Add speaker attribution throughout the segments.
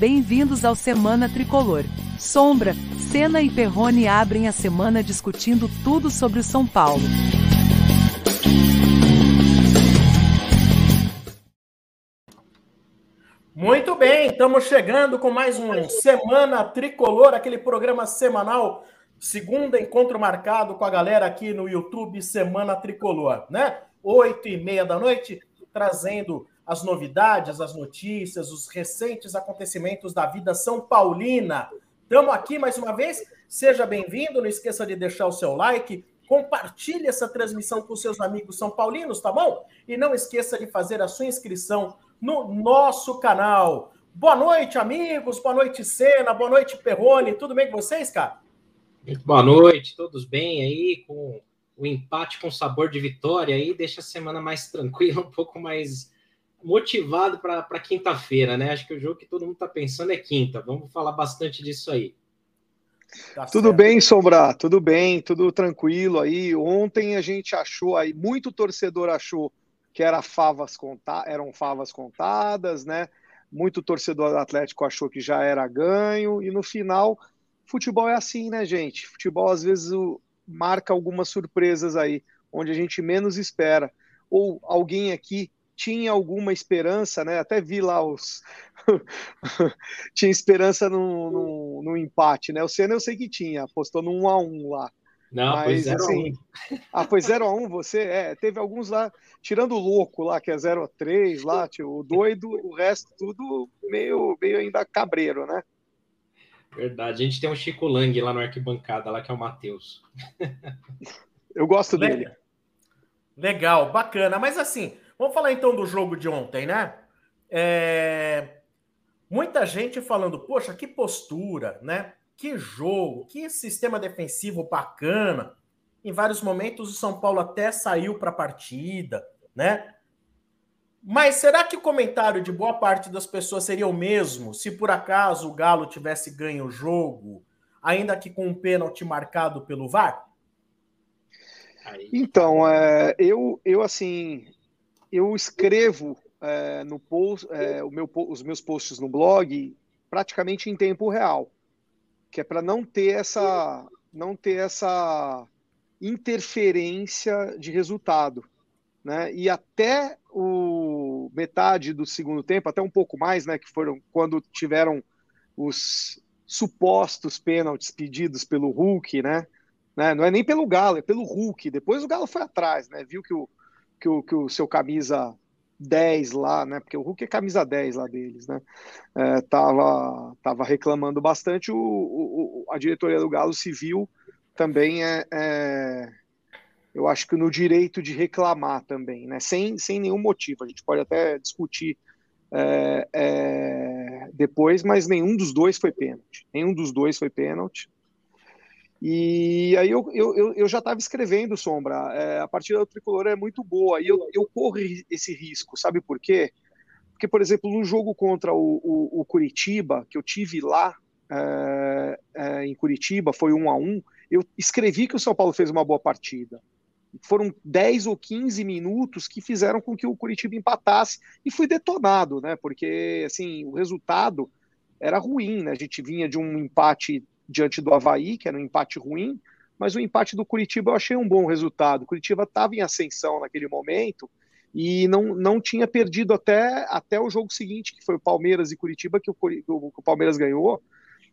Speaker 1: Bem-vindos ao Semana Tricolor. Sombra, Senna e Perrone abrem a semana discutindo tudo sobre o São Paulo.
Speaker 2: Muito bem, estamos chegando com mais um Semana Tricolor, aquele programa semanal, segunda encontro marcado com a galera aqui no YouTube Semana Tricolor, né? Oito e meia da noite, trazendo as novidades, as notícias, os recentes acontecimentos da vida São Paulina. Estamos aqui mais uma vez. Seja bem-vindo. Não esqueça de deixar o seu like. Compartilhe essa transmissão com seus amigos são paulinos, tá bom? E não esqueça de fazer a sua inscrição no nosso canal. Boa noite, amigos. Boa noite, Sena. Boa noite, Perrone. Tudo bem com vocês, cara?
Speaker 3: Boa noite, todos bem aí? Com o empate com sabor de vitória aí, deixa a semana mais tranquila, um pouco mais motivado para quinta-feira, né? Acho que o jogo que todo mundo está pensando é quinta. Vamos falar bastante disso aí.
Speaker 4: Tá tudo certo. bem, Sombra? Tudo bem, tudo tranquilo aí. Ontem a gente achou aí, muito torcedor achou que era favas conta eram favas contadas, né? Muito torcedor do Atlético achou que já era ganho, e no final, futebol é assim, né, gente? Futebol às vezes marca algumas surpresas aí, onde a gente menos espera. Ou alguém aqui tinha alguma esperança, né? Até vi lá os. tinha esperança no, no, no, empate, né? O Senna eu sei que tinha, apostou no 1x1 lá.
Speaker 3: Não, Mas, foi 0 assim,
Speaker 4: Ah, foi 0x1 você? É, teve alguns lá, tirando o louco lá, que é 0x3 lá, o doido, o resto tudo meio, meio ainda cabreiro, né?
Speaker 3: Verdade, a gente tem um Chico Lang lá no arquibancada, lá que é o Matheus.
Speaker 4: Eu gosto dele.
Speaker 2: Legal, bacana. Mas assim, Vamos falar então do jogo de ontem, né? É... Muita gente falando, poxa, que postura, né? Que jogo, que sistema defensivo bacana. Em vários momentos o São Paulo até saiu para a partida, né? Mas será que o comentário de boa parte das pessoas seria o mesmo se por acaso o Galo tivesse ganho o jogo, ainda que com um pênalti marcado pelo VAR?
Speaker 4: Então, é, eu, eu assim, eu escrevo é, no post, é, meu, os meus posts no blog praticamente em tempo real, que é para não ter essa não ter essa interferência de resultado, né? E até o metade do segundo tempo, até um pouco mais, né? Que foram quando tiveram os supostos pênaltis pedidos pelo Hulk, né? né? Não é nem pelo Galo, é pelo Hulk. Depois o Galo foi atrás, né? Viu que o que o, que o seu camisa 10 lá, né? Porque o Hulk é camisa 10 lá deles, né? É, tava, tava reclamando bastante. O, o, a diretoria do Galo Civil também é, é, eu acho que no direito de reclamar também, né? Sem, sem nenhum motivo. A gente pode até discutir é, é, depois, mas nenhum dos dois foi pênalti. Nenhum dos dois foi pênalti. E aí eu, eu, eu já estava escrevendo, Sombra, é, a partida do Tricolor é muito boa, e eu, eu corro esse risco, sabe por quê? Porque, por exemplo, no jogo contra o, o, o Curitiba, que eu tive lá é, é, em Curitiba, foi um a um, eu escrevi que o São Paulo fez uma boa partida. Foram 10 ou 15 minutos que fizeram com que o Curitiba empatasse e fui detonado, né? Porque assim, o resultado era ruim, né? A gente vinha de um empate diante do Havaí, que era um empate ruim, mas o empate do Curitiba eu achei um bom resultado. O Curitiba estava em ascensão naquele momento e não, não tinha perdido até, até o jogo seguinte, que foi o Palmeiras e Curitiba, que o, que o Palmeiras ganhou,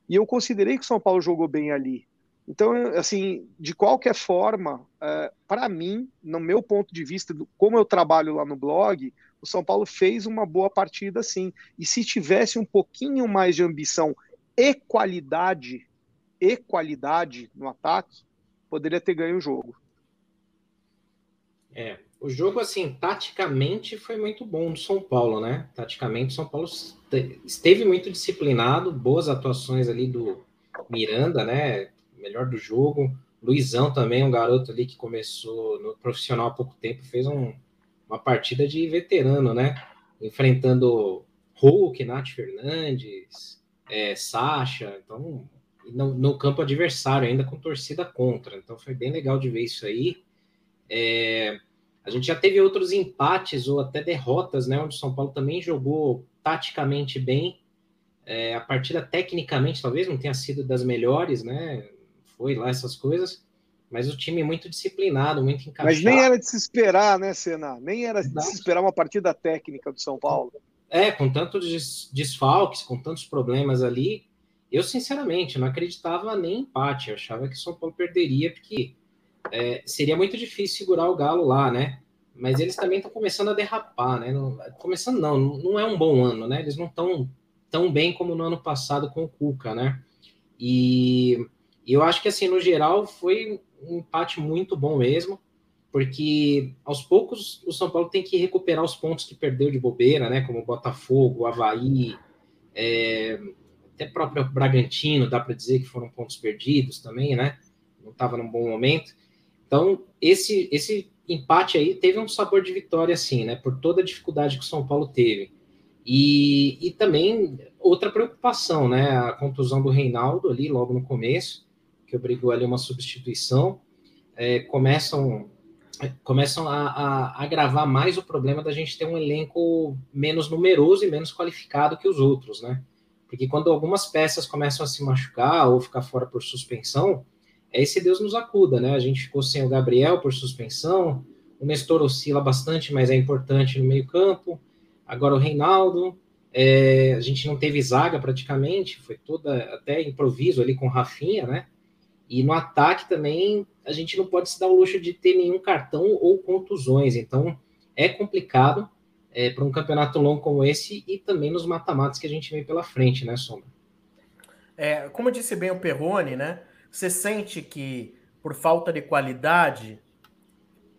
Speaker 4: e eu considerei que o São Paulo jogou bem ali. Então, assim, de qualquer forma, é, para mim, no meu ponto de vista, como eu trabalho lá no blog, o São Paulo fez uma boa partida sim. E se tivesse um pouquinho mais de ambição e qualidade e qualidade no ataque, poderia ter ganho o jogo.
Speaker 3: É, o jogo, assim, taticamente foi muito bom do São Paulo, né? Taticamente, o São Paulo esteve muito disciplinado, boas atuações ali do Miranda, né? Melhor do jogo. Luizão também, um garoto ali que começou no profissional há pouco tempo, fez um, uma partida de veterano, né? Enfrentando Hulk, Nath Fernandes, é, Sacha. Então, no, no, campo adversário, ainda com torcida contra. Então foi bem legal de ver isso aí. É, a gente já teve outros empates ou até derrotas, né? Onde o São Paulo também jogou taticamente bem. É, a partida, tecnicamente, talvez não tenha sido das melhores, né? Foi lá essas coisas, mas o time muito disciplinado, muito encaixado.
Speaker 4: Mas nem era de se esperar, né, Senna? Nem era de se esperar uma partida técnica do São Paulo.
Speaker 3: É, com tantos desfalques, com tantos problemas ali, eu sinceramente não acreditava nem empate. Eu achava que o São Paulo perderia, porque é, seria muito difícil segurar o Galo lá, né? Mas eles também estão começando a derrapar, né? Não, começando não, não é um bom ano, né? Eles não estão tão bem como no ano passado com o Cuca, né? E eu acho que assim, no geral, foi um empate muito bom mesmo, porque aos poucos o São Paulo tem que recuperar os pontos que perdeu de bobeira, né? Como o Botafogo, o Havaí, é, até próprio Bragantino, dá para dizer que foram pontos perdidos também, né? Não estava num bom momento. Então, esse, esse empate aí teve um sabor de vitória, assim, né? Por toda a dificuldade que o São Paulo teve. E, e também outra preocupação, né? A contusão do Reinaldo ali logo no começo, que obrigou ali uma substituição. É, começam começam a, a, agravar mais o problema da gente ter um elenco menos numeroso e menos qualificado que os outros, né? Porque quando algumas peças começam a se machucar ou ficar fora por suspensão, é esse Deus nos acuda, né? A gente ficou sem o Gabriel por suspensão, o Nestor oscila bastante, mas é importante no meio-campo. Agora o Reinaldo, é, a gente não teve zaga praticamente, foi toda até improviso ali com Rafinha, né? E no ataque também a gente não pode se dar o luxo de ter nenhum cartão ou contusões, então é complicado é, para um campeonato longo como esse e também nos mata-matas que a gente vem pela frente, né, Sombra?
Speaker 2: É, como disse bem o Perrone, né? Você sente que por falta de qualidade,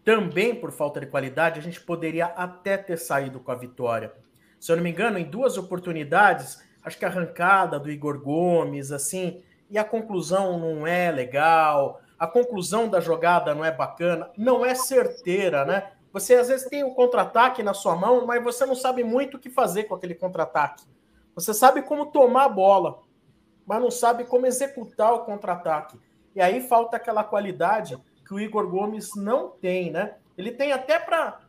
Speaker 2: também por falta de qualidade, a gente poderia até ter saído com a vitória. Se eu não me engano, em duas oportunidades, acho que a arrancada do Igor Gomes, assim, e a conclusão não é legal, a conclusão da jogada não é bacana, não é certeira, né? Você às vezes tem um contra-ataque na sua mão, mas você não sabe muito o que fazer com aquele contra-ataque. Você sabe como tomar a bola, mas não sabe como executar o contra-ataque. E aí falta aquela qualidade que o Igor Gomes não tem, né? Ele tem até para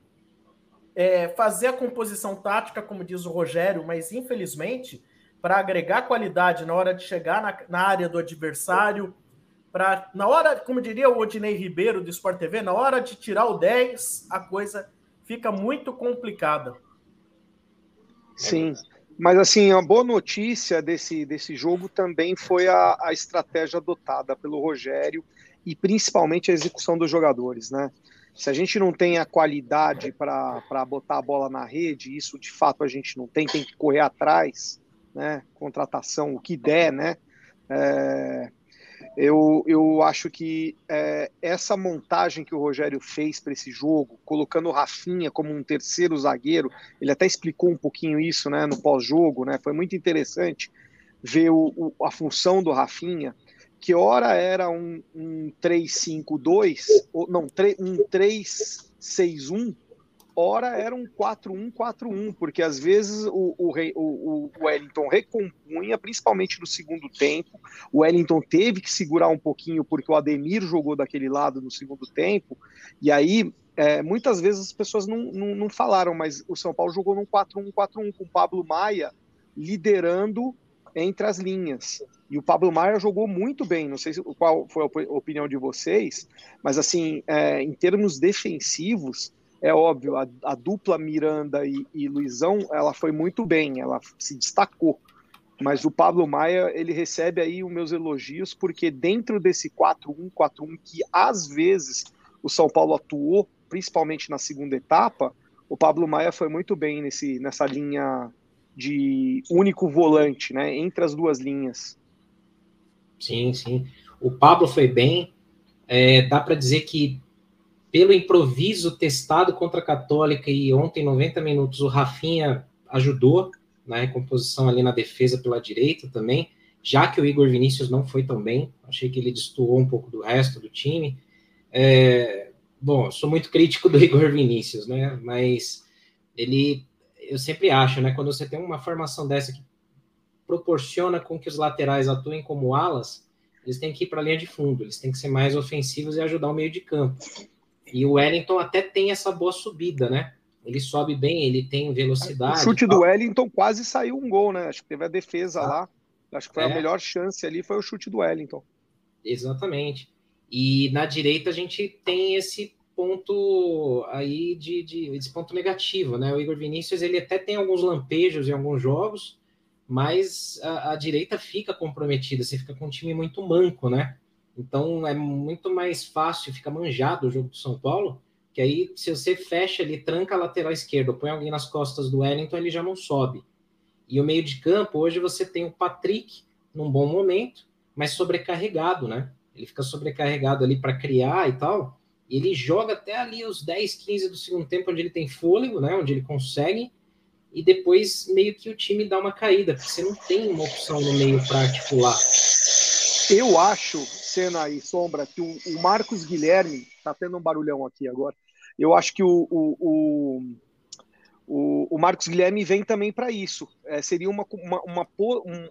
Speaker 2: é, fazer a composição tática, como diz o Rogério, mas infelizmente, para agregar qualidade na hora de chegar na, na área do adversário, na hora, como diria o Odinei Ribeiro do Sport TV, na hora de tirar o 10, a coisa fica muito complicada.
Speaker 4: Sim. Mas assim, a boa notícia desse, desse jogo também foi a, a estratégia adotada pelo Rogério e principalmente a execução dos jogadores, né? Se a gente não tem a qualidade para botar a bola na rede, isso de fato a gente não tem, tem que correr atrás, né? Contratação, o que der, né? É, eu, eu acho que é, essa montagem que o Rogério fez para esse jogo, colocando o Rafinha como um terceiro zagueiro, ele até explicou um pouquinho isso né, no pós-jogo, né, foi muito interessante ver o, o, a função do Rafinha, que ora era um, um 3-5-2, não, um 3-6-1, ora era um 4-1-4-1, porque às vezes o, o, o, Wellington recompunha, principalmente no segundo tempo. O Wellington teve que segurar um pouquinho, porque o Ademir jogou daquele lado no segundo tempo, e aí é, muitas vezes as pessoas não, não, não, falaram, mas o São Paulo jogou num 4-1-4-1 com o Pablo Maia liderando entre as linhas. E o Pablo Maia jogou muito bem, não sei qual foi a opinião de vocês, mas assim, é, em termos defensivos, é óbvio, a, a dupla Miranda e, e, Luizão, ela foi muito bem, ela se destacou. Mas o Pablo Maia, ele recebe aí os meus elogios, porque dentro desse 4-1-4-1 que às vezes o São Paulo atuou, principalmente na segunda etapa, o Pablo Maia foi muito bem nesse, nessa linha de único volante, né, entre as duas linhas.
Speaker 3: Sim, sim. O Pablo foi bem. É, dá para dizer que pelo improviso testado contra a Católica e ontem, 90 minutos, o Rafinha ajudou na recomposição ali na defesa pela direita também, já que o Igor Vinícius não foi tão bem, achei que ele destoou um pouco do resto do time. É, bom, sou muito crítico do Igor Vinícius, né? Mas ele, eu sempre acho, né? Quando você tem uma formação dessa que proporciona com que os laterais atuem como alas, eles têm que ir para a linha de fundo, eles têm que ser mais ofensivos e ajudar o meio de campo. E o Wellington até tem essa boa subida, né? ele sobe bem, ele tem velocidade.
Speaker 4: O chute do Wellington quase saiu um gol, né? Acho que teve a defesa ah, lá. Acho que foi é. a melhor chance ali, foi o chute do Wellington.
Speaker 3: Exatamente. E na direita a gente tem esse ponto aí de, de esse ponto negativo, né? O Igor Vinícius ele até tem alguns lampejos em alguns jogos, mas a, a direita fica comprometida, você fica com um time muito manco, né? Então é muito mais fácil, fica manjado o jogo do São Paulo, que aí se você fecha ali, tranca a lateral esquerda, põe alguém nas costas do Wellington, ele já não sobe. E o meio de campo, hoje você tem o Patrick num bom momento, mas sobrecarregado, né? Ele fica sobrecarregado ali para criar e tal. E ele joga até ali os 10, 15 do segundo tempo, onde ele tem fôlego, né? Onde ele consegue. E depois meio que o time dá uma caída, porque você não tem uma opção no meio para articular.
Speaker 4: Eu acho, Cena e Sombra, que o, o Marcos Guilherme, tá tendo um barulhão aqui agora. Eu acho que o, o, o o, o Marcos Guilherme vem também para isso. É, seria uma, uma, uma,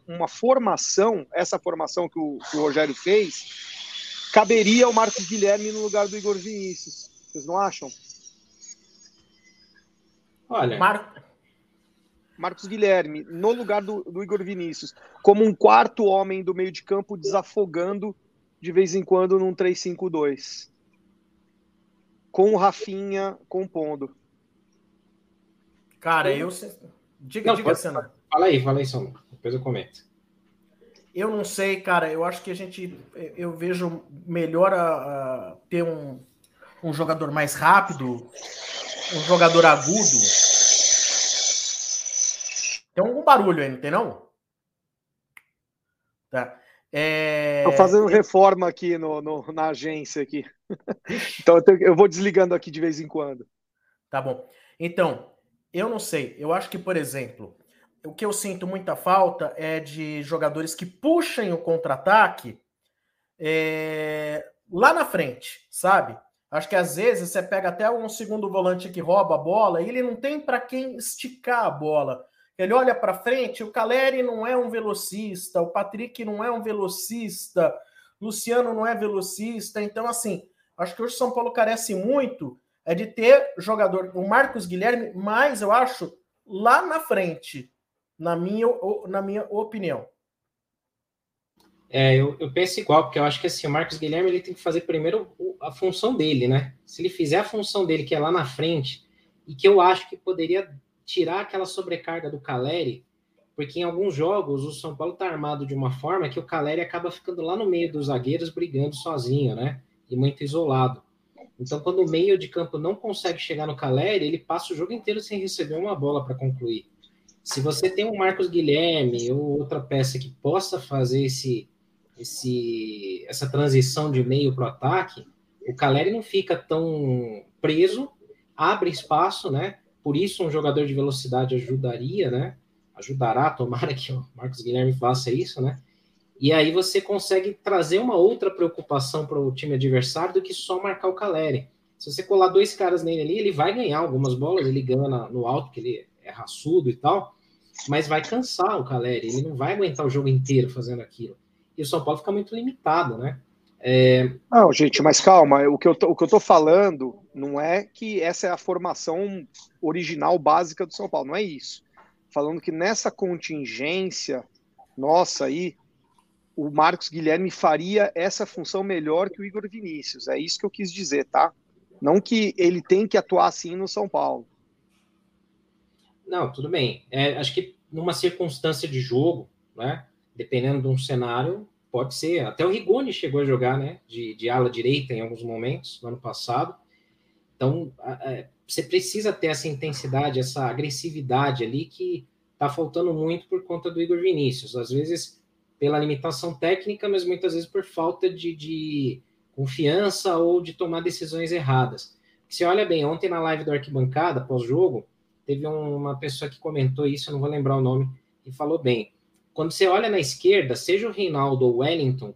Speaker 4: uma, formação, essa formação que o, que o Rogério fez, caberia o Marcos Guilherme no lugar do Igor Vinícius. Vocês não acham?
Speaker 3: Olha. Mar...
Speaker 4: Marcos Guilherme, no lugar do, do, Igor Vinícius, como um quarto homem do meio de campo, desafogando de vez em quando num 3-5-2. Com o Rafinha compondo.
Speaker 2: Cara, eu. Diga, não, diga, pode... Senna.
Speaker 3: Fala aí, fala aí, Sono. Depois eu comento.
Speaker 2: Eu não sei, cara. Eu acho que a gente. Eu vejo melhor a, a ter um, um jogador mais rápido, um jogador agudo. Tem algum barulho aí, não tem não? Tá.
Speaker 4: É... Tô fazendo reforma aqui no, no na agência aqui. então eu, tenho, eu vou desligando aqui de vez em quando.
Speaker 2: Tá bom. Então, eu não sei. Eu acho que, por exemplo, o que eu sinto muita falta é de jogadores que puxem o contra-ataque é, lá na frente, sabe? Acho que às vezes você pega até um segundo volante que rouba a bola e ele não tem para quem esticar a bola. Ele olha para frente, o Caleri não é um velocista, o Patrick não é um velocista, Luciano não é velocista. Então, assim, acho que hoje o São Paulo carece muito é de ter jogador, o Marcos Guilherme, mais eu acho, lá na frente, na minha, na minha opinião.
Speaker 3: É, eu, eu penso igual, porque eu acho que assim, o Marcos Guilherme ele tem que fazer primeiro a função dele, né? Se ele fizer a função dele, que é lá na frente, e que eu acho que poderia tirar aquela sobrecarga do Caleri, porque em alguns jogos o São Paulo tá armado de uma forma que o Caleri acaba ficando lá no meio dos zagueiros brigando sozinho, né? E muito isolado. Então, quando o meio de campo não consegue chegar no Caleri, ele passa o jogo inteiro sem receber uma bola para concluir. Se você tem um Marcos Guilherme ou outra peça que possa fazer esse, esse, essa transição de meio para o ataque, o Caleri não fica tão preso, abre espaço, né? Por isso, um jogador de velocidade ajudaria, né? Ajudará, tomara que o Marcos Guilherme faça isso, né? E aí você consegue trazer uma outra preocupação para o time adversário do que só marcar o Caleri. Se você colar dois caras nele ali, ele vai ganhar algumas bolas, ele ganha no alto, que ele é raçudo e tal, mas vai cansar o Caleri, ele não vai aguentar o jogo inteiro fazendo aquilo. E o São Paulo fica muito limitado, né?
Speaker 4: É... Não, gente, mas calma, o que, eu tô, o que eu tô falando não é que essa é a formação original básica do São Paulo, não é isso. Falando que nessa contingência nossa aí, o Marcos Guilherme faria essa função melhor que o Igor Vinícius. É isso que eu quis dizer, tá? Não que ele tem que atuar assim no São Paulo.
Speaker 3: Não, tudo bem. É, acho que numa circunstância de jogo, né? Dependendo de um cenário, pode ser. Até o Rigoni chegou a jogar, né? De, de ala direita em alguns momentos no ano passado. Então, é, você precisa ter essa intensidade, essa agressividade ali que tá faltando muito por conta do Igor Vinícius. Às vezes pela limitação técnica, mas muitas vezes por falta de, de confiança ou de tomar decisões erradas. Se olha bem, ontem na live do Arquibancada, pós-jogo, teve uma pessoa que comentou isso, eu não vou lembrar o nome, e falou bem. Quando você olha na esquerda, seja o Reinaldo ou o Wellington,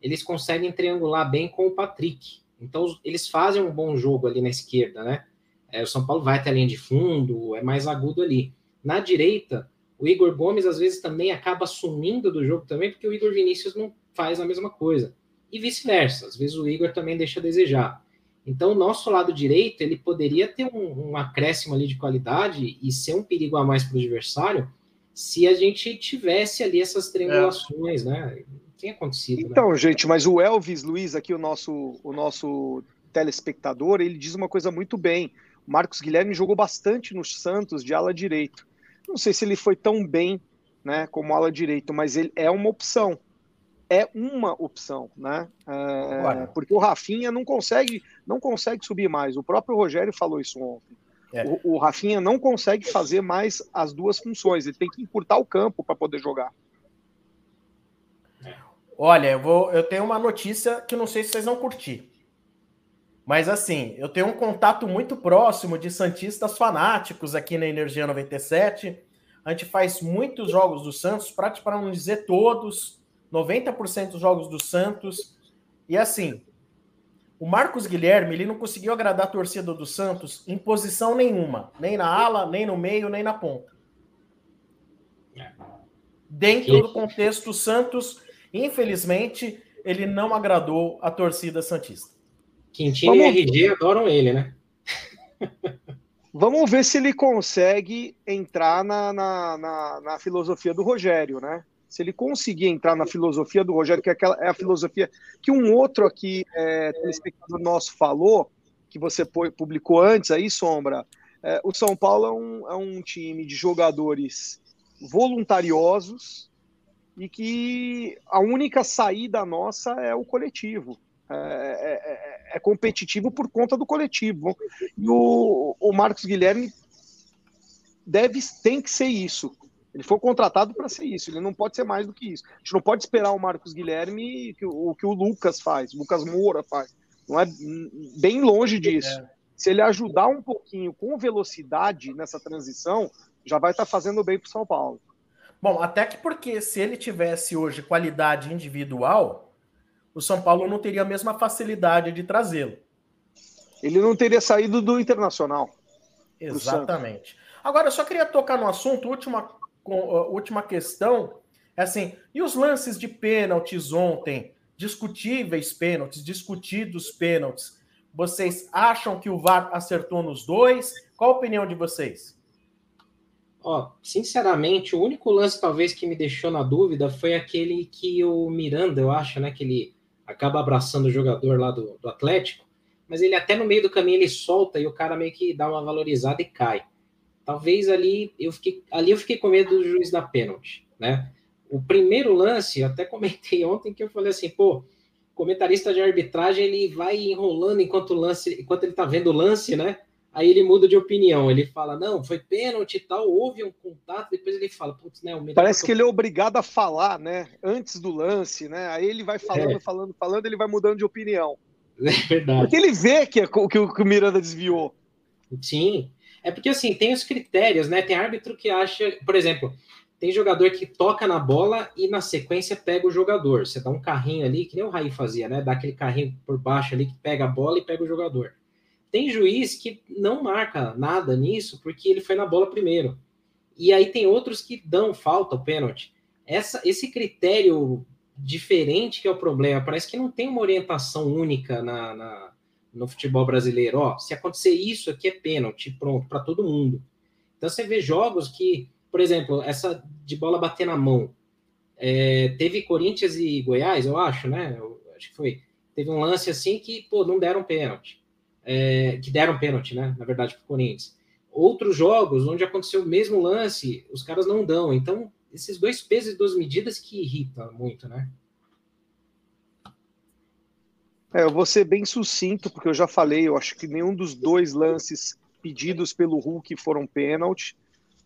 Speaker 3: eles conseguem triangular bem com o Patrick. Então, eles fazem um bom jogo ali na esquerda, né? É, o São Paulo vai até a linha de fundo, é mais agudo ali. Na direita, o Igor Gomes, às vezes, também acaba sumindo do jogo também, porque o Igor Vinícius não faz a mesma coisa. E vice-versa. Às vezes o Igor também deixa a desejar. Então, o nosso lado direito, ele poderia ter um, um acréscimo ali de qualidade e ser um perigo a mais para o adversário se a gente tivesse ali essas triangulações, é. né? Tem acontecido.
Speaker 4: Né? Então, né? gente, mas o Elvis Luiz aqui, o nosso, o nosso telespectador, ele diz uma coisa muito bem. O Marcos Guilherme jogou bastante no Santos de ala direito. Não sei se ele foi tão bem, né, como ala direito, mas ele é uma opção é uma opção, né? É, porque o Rafinha não consegue, não consegue subir mais. O próprio Rogério falou isso ontem. É. O, o, Rafinha não consegue fazer mais as duas funções. Ele tem que encurtar o campo para poder jogar.
Speaker 2: Olha, eu vou, eu tenho uma notícia que não sei se vocês vão curtir. Mas assim, eu tenho um contato muito próximo de santistas fanáticos aqui na Energia 97. A gente faz muitos jogos do Santos, para não dizer todos. 90% dos jogos do Santos. E assim, o Marcos Guilherme, ele não conseguiu agradar a torcida do Santos em posição nenhuma, nem na ala, nem no meio, nem na ponta. Dentro do contexto Santos, infelizmente, ele não agradou a torcida santista.
Speaker 3: Quintino Vamos... e RG adoram ele, né?
Speaker 4: Vamos ver se ele consegue entrar na, na, na, na filosofia do Rogério, né? se ele conseguir entrar na filosofia do Rogério, que é, aquela, é a filosofia que um outro aqui, é, telespectador nosso, falou, que você publicou antes aí, Sombra, é, o São Paulo é um, é um time de jogadores voluntariosos e que a única saída nossa é o coletivo. É, é, é, é, competitivo por conta do coletivo. E o, o Marcos Guilherme deve tem que ser isso. Ele foi contratado para ser isso, ele não pode ser mais do que isso. A gente não pode esperar o Marcos Guilherme que, o que o Lucas faz, o Lucas Moura faz. Não é bem longe disso. É. Se ele ajudar um pouquinho com velocidade nessa transição, já vai estar tá fazendo bem para o São Paulo.
Speaker 2: Bom, até que porque se ele tivesse hoje qualidade individual, o São Paulo não teria a mesma facilidade de trazê-lo.
Speaker 4: Ele não teria saído do Internacional.
Speaker 2: Exatamente. Agora, eu só queria tocar no assunto, última última questão é assim: e os lances de pênaltis ontem, discutíveis pênaltis, discutidos pênaltis, vocês acham que o VAR acertou nos dois? Qual a opinião de vocês?
Speaker 3: Ó, sinceramente, o único lance talvez que me deixou na dúvida foi aquele que o Miranda, eu acho, né, que ele acaba abraçando o jogador lá do, do Atlético, mas ele até no meio do caminho ele solta e o cara meio que dá uma valorizada e cai. Talvez ali eu fiquei, ali eu fiquei com medo do juiz da pênalti, né? O primeiro lance, até comentei ontem que eu falei assim, pô, comentarista de arbitragem ele vai enrolando enquanto o lance, enquanto ele tá vendo o lance, né? Aí ele muda de opinião, ele fala, não, foi pênalti e tal, houve um contato, depois ele fala, putz, né?
Speaker 4: Parece que ele é obrigado a falar, né? Antes do lance, né? Aí ele vai falando, é. falando, falando, ele vai mudando de opinião.
Speaker 3: É verdade.
Speaker 4: Porque ele vê que, é, que, que o Miranda desviou.
Speaker 3: Sim, é porque assim, tem os critérios, né? Tem árbitro que acha, por exemplo, tem jogador que toca na bola e na sequência pega o jogador. Você dá um carrinho ali, que nem o Raí fazia, né? Dá aquele carrinho por baixo ali que pega a bola e pega o jogador. Tem juiz que não marca nada nisso porque ele foi na bola primeiro. E aí tem outros que dão falta, o pênalti. Essa, esse critério diferente que é o problema. Parece que não tem uma orientação única na, na no futebol brasileiro. Ó, se acontecer isso aqui é pênalti, pronto, para todo mundo. Então você vê jogos que, por exemplo, essa de bola bater na mão. É, teve Corinthians e Goiás, eu acho, né? Eu, acho que foi. Teve um lance assim que, pô, não deram pênalti. É, que deram pênalti, né? Na verdade, para o Corinthians. Outros jogos onde aconteceu o mesmo lance, os caras não dão. Então, esses dois pesos e duas medidas que irritam muito, né?
Speaker 4: É, eu vou ser bem sucinto, porque eu já falei, eu acho que nenhum dos dois lances pedidos pelo Hulk foram pênalti.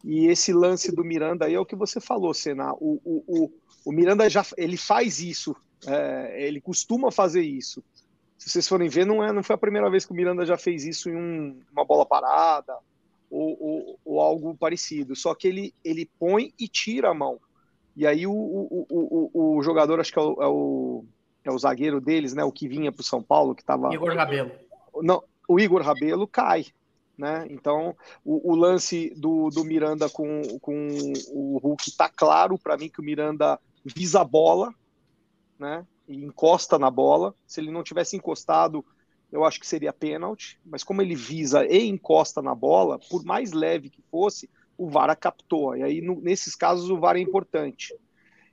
Speaker 4: E esse lance do Miranda aí é o que você falou, Senna. O, o, o, o Miranda já ele faz isso, é, ele costuma fazer isso. Se vocês forem ver, não, é, não foi a primeira vez que o Miranda já fez isso em um, uma bola parada ou, ou, ou, algo parecido. Só que ele, ele põe e tira a mão. E aí o, o, o, o jogador, acho que é o, é o é o zagueiro deles, né? O que vinha para o São Paulo, que estava.
Speaker 2: Igor Rabelo.
Speaker 4: Não, o Igor Rabelo cai. Né? Então, o, o, lance do, do Miranda com, com o Hulk tá claro para mim que o Miranda visa a bola, né? E encosta na bola. Se ele não tivesse encostado, eu acho que seria pênalti, mas como ele visa e encosta na bola, por mais leve que fosse, o VAR captou. E aí, no, nesses casos, o VAR é importante.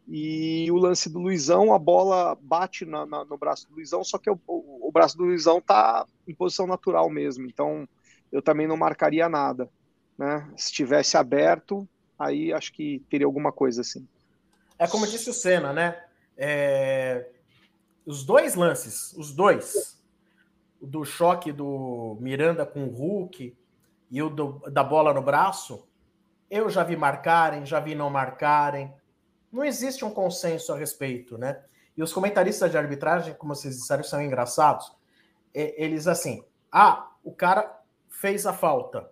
Speaker 4: E o lance do Luizão, a bola bate na, na, no braço do Luizão, só que o, o, o, braço do Luizão tá em posição natural mesmo. Então, eu também não marcaria nada. Né? Se tivesse aberto, aí acho que teria alguma coisa assim.
Speaker 2: É como disse o Senna, né? É... Os dois lances, os dois, do choque do Miranda com o Hulk e o do, da bola no braço, eu já vi marcarem, já vi não marcarem não existe um consenso a respeito, né? E os comentaristas de arbitragem, como vocês disseram, são engraçados. Eles assim, ah, o cara fez a falta.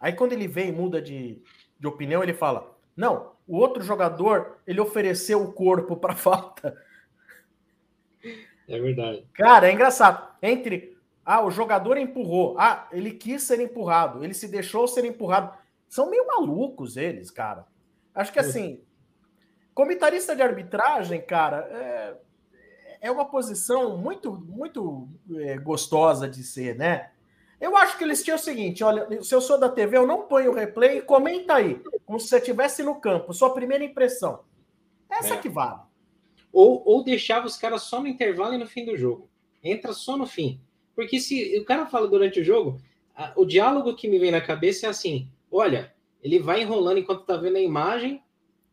Speaker 2: Aí quando ele vem e muda de, de opinião, ele fala: não, o outro jogador ele ofereceu o corpo para falta.
Speaker 3: É verdade.
Speaker 2: Cara, é engraçado. Entre ah, o jogador empurrou, ah, ele quis ser empurrado, ele se deixou ser empurrado. São meio malucos eles, cara. Acho que assim, Comentarista de arbitragem, cara, é, é uma posição muito, muito é, gostosa de ser, né? Eu acho que eles tinham o seguinte: olha, se eu sou da TV, eu não ponho o replay, comenta aí, como se você estivesse no campo, sua primeira impressão. Essa é. que vale.
Speaker 3: Ou, ou deixava os caras só no intervalo e no fim do jogo. Entra só no fim. Porque se o cara fala durante o jogo, a, o diálogo que me vem na cabeça é assim: olha, ele vai enrolando enquanto tá vendo a imagem,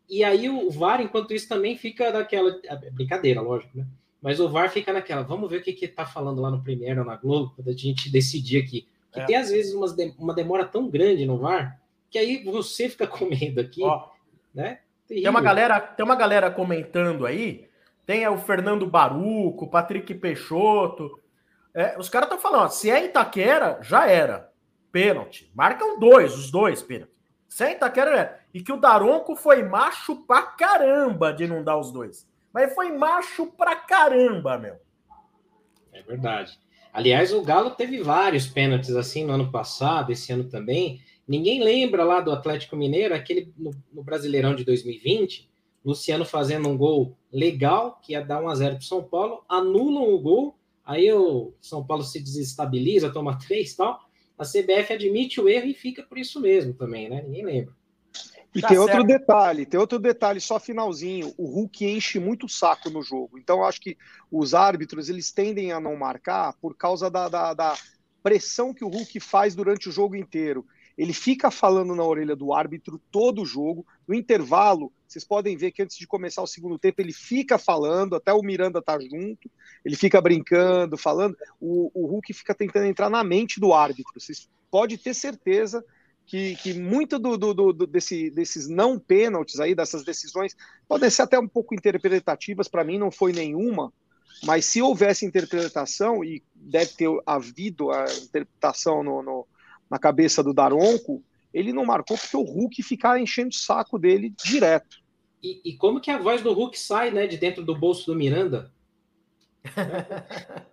Speaker 3: e aí o VAR, enquanto isso, também fica naquela. É brincadeira, lógico, né? Mas o VAR fica naquela. Vamos ver o que, que tá falando lá no primeiro ou na Globo, quando a gente decidir aqui. Que é. tem, às vezes, umas de... uma demora tão grande no VAR, que aí você fica com medo aqui. Ó, né?
Speaker 2: Tem uma, galera, tem uma galera comentando aí. Tem o Fernando Baruco, Patrick Peixoto. É, os caras estão falando, ó, se é Itaquera, já era. Pênalti. Marcam dois, os dois pênalti. Se é Itaquera, é. E que o Daronco foi macho pra caramba de não dar os dois. Mas foi macho pra caramba, meu.
Speaker 3: É verdade. Aliás, o Galo teve vários pênaltis assim no ano passado, esse ano também. Ninguém lembra lá do Atlético Mineiro, aquele no, no Brasileirão de 2020, Luciano fazendo um gol legal, que ia dar 1 a 0 para São Paulo, anulam o gol, aí o São Paulo se desestabiliza, toma três e tal. A CBF admite o erro e fica por isso mesmo também, né? Ninguém lembra.
Speaker 4: E tá tem certo. outro detalhe, tem outro detalhe, só finalzinho. O Hulk enche muito o saco no jogo. Então, eu acho que os árbitros eles tendem a não marcar por causa da, da, da pressão que o Hulk faz durante o jogo inteiro. Ele fica falando na orelha do árbitro todo o jogo. No intervalo, vocês podem ver que antes de começar o segundo tempo, ele fica falando, até o Miranda tá junto, ele fica brincando, falando. O, o Hulk fica tentando entrar na mente do árbitro. Vocês podem ter certeza que, que muito do, do, do, desse, desses não pênaltis aí, dessas decisões, podem ser até um pouco interpretativas, para mim não foi nenhuma, mas se houvesse interpretação, e deve ter havido a interpretação no, no na cabeça do Daronco, ele não marcou porque o Hulk ficava enchendo o saco dele direto.
Speaker 3: E, e como que a voz do Hulk sai né, de dentro do bolso do Miranda?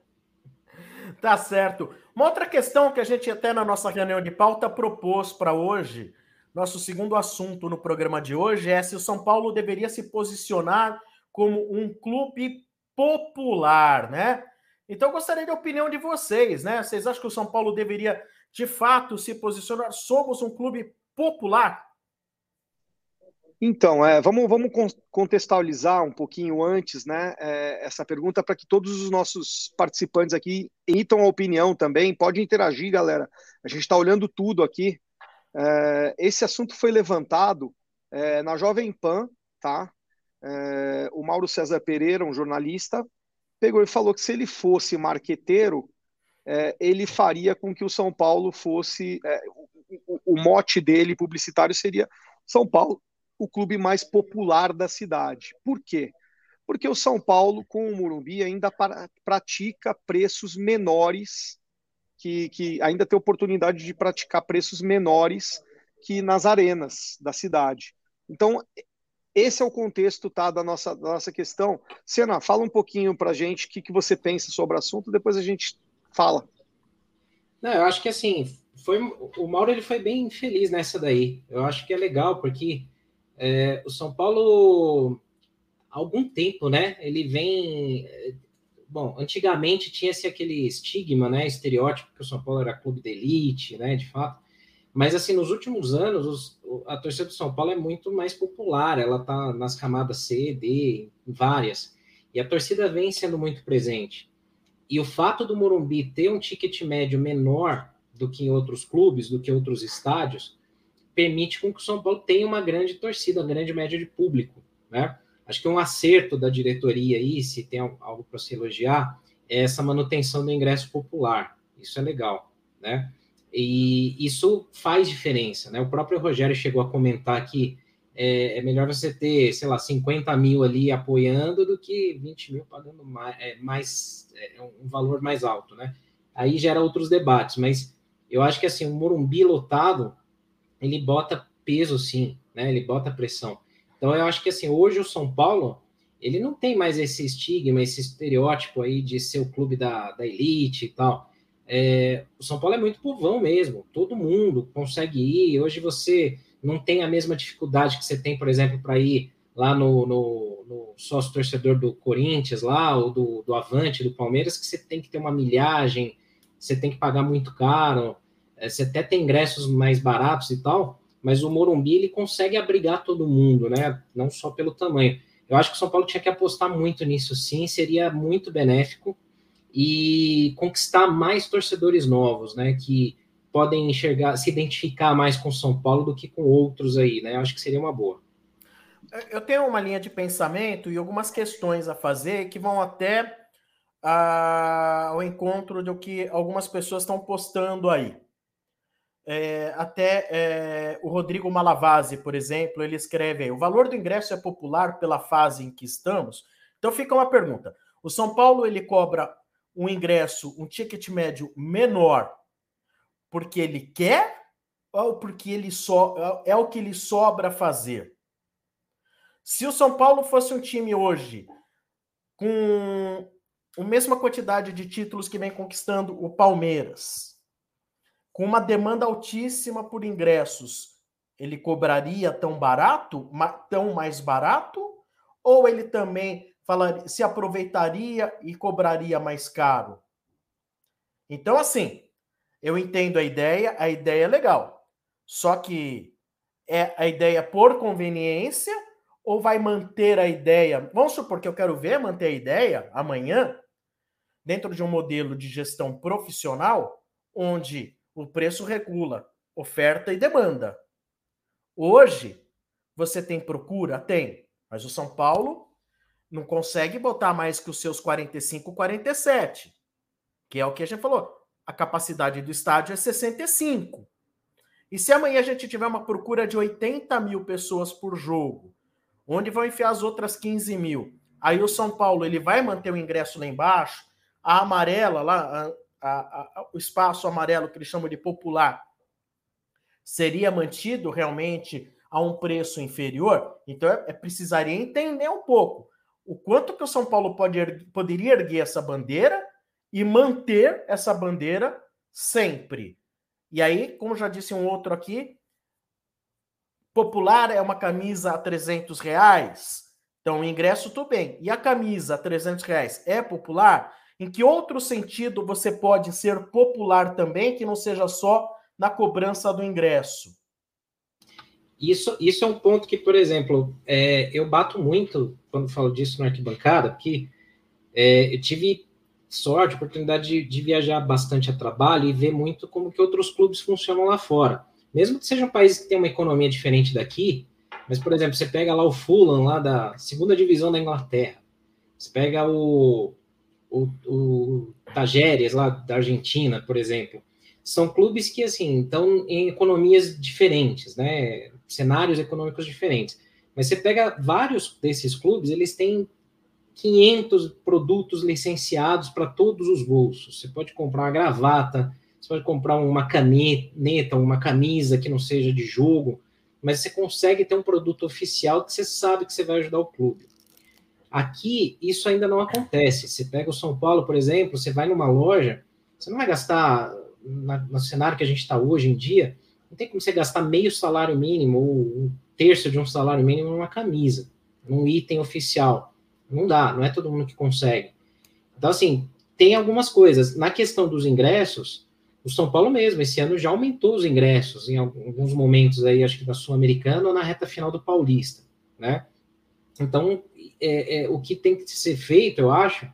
Speaker 2: tá certo. Uma outra questão que a gente até na nossa reunião de pauta propôs para hoje, nosso segundo assunto no programa de hoje é se o São Paulo deveria se posicionar como um clube popular, né? Então eu gostaria da opinião de vocês, né? Vocês acham que o São Paulo deveria de fato se posicionar? Somos um clube popular?
Speaker 4: Então, é, vamos, vamos contextualizar um pouquinho antes né, é, essa pergunta para que todos os nossos participantes aqui emitam a opinião também. Pode interagir, galera. A gente está olhando tudo aqui. É, esse assunto foi levantado é, na Jovem Pan, tá? É, o Mauro César Pereira, um jornalista, pegou e falou que se ele fosse marqueteiro, é, ele faria com que o São Paulo fosse. o, o mote dele publicitário seria São Paulo o clube mais popular da cidade. Por quê? Porque o São Paulo, com o Morumbi, ainda pratica preços menores, que, que ainda tem oportunidade de praticar preços menores que nas arenas da cidade. Então, esse é o contexto tá, da, nossa, da nossa questão. Sena, fala um pouquinho para a gente o que, que você pensa sobre o assunto, depois a gente fala.
Speaker 3: Não, eu acho que assim, foi, o Mauro ele foi bem feliz nessa daí. Eu acho que é legal, porque é, o São Paulo, há algum tempo, né? Ele vem. bom, antigamente tinha-se aquele estigma, né, estereótipo que o São Paulo era clube de elite, né, de fato. Mas assim, nos últimos anos, os, a torcida do São Paulo é muito mais popular, ela tá nas camadas C, D, várias. E a torcida vem sendo muito presente. E o fato do Morumbi ter um ticket médio menor do que em outros clubes, do que outros estádios, permite com que o São Paulo tenha uma grande torcida, uma grande média de público, né? Acho que um acerto da diretoria aí, se tem algo para se elogiar, é essa manutenção do ingresso popular. Isso é legal, né? E isso faz diferença, né? O próprio Rogério chegou a comentar que é, é melhor você ter, sei lá, 50 mil ali apoiando do que 20 mil pagando mais, é, mais é, um valor mais alto, né? Aí gera outros debates, mas eu acho que assim, o Morumbi lotado ele bota peso sim, né? Ele bota pressão. Então eu acho que assim, hoje o São Paulo, ele não tem mais esse estigma, esse estereótipo aí de ser o clube da, da elite e tal. É, o São Paulo é muito povão mesmo, todo mundo consegue ir. Hoje você não tem a mesma dificuldade que você tem, por exemplo, para ir lá no, no, no, sócio torcedor do Corinthians, lá, ou do, do Avante, do Palmeiras, que você tem que ter uma milhagem, você tem que pagar muito caro. É, você até tem ingressos mais baratos e tal, mas o Morumbi ele consegue abrigar todo mundo, né? Não só pelo tamanho. Eu acho que o São Paulo tinha que apostar muito nisso, sim, seria muito benéfico e conquistar mais torcedores novos, né? Que podem enxergar, se identificar mais com São Paulo do que com outros aí, né? Acho que seria uma boa.
Speaker 2: Eu tenho uma linha de pensamento e algumas questões a fazer que vão até ah, ao encontro do que algumas pessoas estão postando aí. É, até é, o Rodrigo Malavase, por exemplo, ele escreve aí: o valor do ingresso é popular pela fase em que estamos. Então fica uma pergunta: o São Paulo ele cobra um ingresso, um ticket médio menor, porque ele quer ou porque ele só é o que lhe sobra fazer? Se o São Paulo fosse um time hoje com a mesma quantidade de títulos que vem conquistando o Palmeiras, com uma demanda altíssima por ingressos, ele cobraria tão barato, tão mais barato? Ou ele também falaria, se aproveitaria e cobraria mais caro? Então, assim, eu entendo a ideia, a ideia é legal. Só que é a ideia por conveniência ou vai manter a ideia? Vamos supor que eu quero ver manter a ideia amanhã, dentro de um modelo de gestão profissional, onde o preço regula oferta e demanda. Hoje, você tem procura? Tem. Mas o São Paulo não consegue botar mais que os seus 45, 47. Que é o que a gente falou. A capacidade do estádio é 65. E se amanhã a gente tiver uma procura de 80 mil pessoas por jogo, onde vão enfiar as outras 15 mil? Aí o São Paulo ele vai manter o ingresso lá embaixo, a amarela lá, a, a, o espaço amarelo, que eles chamam de popular, seria mantido realmente a um preço inferior? Então, é, é precisaria entender um pouco o quanto que o São Paulo pode, poderia erguer essa bandeira e manter essa bandeira sempre. E aí, como já disse um outro aqui, popular é uma camisa a 300 reais. Então, o ingresso, tudo bem. E a camisa a 300 reais é popular? Em que outro sentido você pode ser popular também, que não seja só na cobrança do ingresso?
Speaker 3: Isso, isso é um ponto que, por exemplo, é, eu bato muito quando falo disso na arquibancada, porque é, eu tive sorte, oportunidade de, de, viajar bastante a trabalho e ver muito como que outros clubes funcionam lá fora. Mesmo que seja um país que tem uma economia diferente daqui, mas, por exemplo, você pega lá o Fulham, lá da segunda divisão da Inglaterra, você pega o, o, o Tajeres, lá da Argentina, por exemplo, são clubes que, assim, estão em economias diferentes, né? Cenários econômicos diferentes. Mas você pega vários desses clubes, eles têm 500 produtos licenciados para todos os bolsos. Você pode comprar uma gravata, você pode comprar uma caneta, uma camisa que não seja de jogo, mas você consegue ter um produto oficial que você sabe que você vai ajudar o clube. Aqui, isso ainda não acontece. Você pega o São Paulo, por exemplo, você vai numa loja, você não vai gastar, no cenário que a gente está hoje em dia, não tem como você gastar meio salário mínimo ou um terço de um salário mínimo numa camisa, num item oficial. Não dá, não é todo mundo que consegue. Então, assim, tem algumas coisas. Na questão dos ingressos, o São Paulo mesmo, esse ano já aumentou os ingressos em alguns momentos aí, acho que da Sul-Americana ou na reta final do Paulista, né? Então, é, é, o que tem que ser feito, eu acho,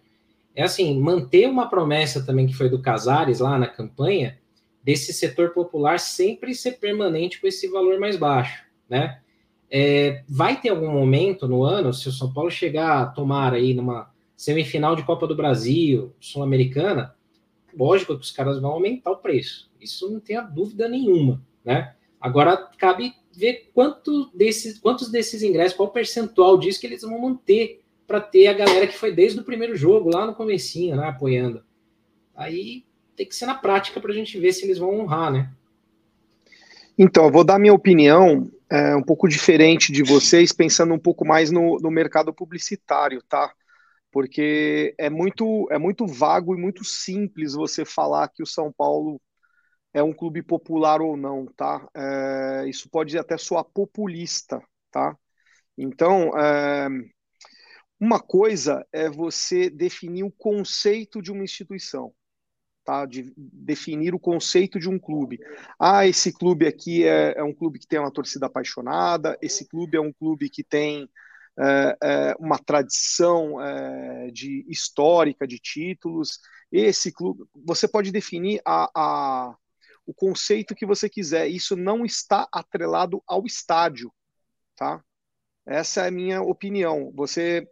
Speaker 3: é assim, manter uma promessa também que foi do Casares lá na campanha, desse setor popular sempre ser permanente com esse valor mais baixo, né? É, vai ter algum momento no ano, se o São Paulo chegar a tomar aí numa semifinal de Copa do Brasil, Sul-Americana, lógico que os caras vão aumentar o preço. Isso não tem a dúvida nenhuma, né? Agora cabe ver quanto desses, quantos desses ingressos, qual percentual disso que eles vão manter para ter a galera que foi desde o primeiro jogo, lá no comecinho, né, apoiando. Aí tem que ser na prática para a gente ver se eles vão honrar, né?
Speaker 4: Então, eu vou dar minha opinião é, um pouco diferente de vocês, pensando um pouco mais no, no mercado publicitário, tá? Porque é muito, é muito vago e muito simples você falar que o São Paulo é um clube popular ou não, tá? É, isso pode até soar populista, tá? Então, é, uma coisa é você definir o conceito de uma instituição, tá? De definir o conceito de um clube. Ah, esse clube aqui é, é um clube que tem uma torcida apaixonada, esse clube é um clube que tem é, é, uma tradição é, de histórica de títulos. Esse clube, você pode definir a, a o conceito que você quiser. Isso não está atrelado ao estádio, tá? Essa é a minha opinião. Você,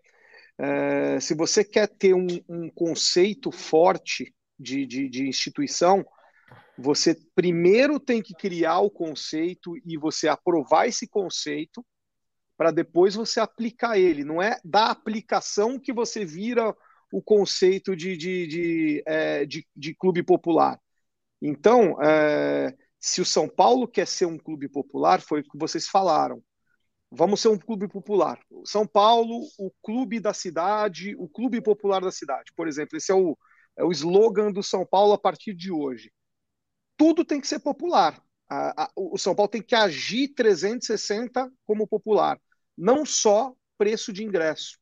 Speaker 4: é, se você quer ter um, um conceito forte de, de, de, instituição, você primeiro tem que criar o conceito e você aprovar esse conceito para depois você aplicar ele. Não é da aplicação que você vira o conceito de, de, de, é, de, de clube popular. Então, é, se o São Paulo quer ser um clube popular, foi o que vocês falaram. Vamos ser um clube popular. São Paulo, o clube da cidade, o clube popular da cidade. Por exemplo, esse é o, é o slogan do São Paulo a partir de hoje. Tudo tem que ser popular. A, a, o São Paulo tem que agir 360 como popular, não só preço de ingresso.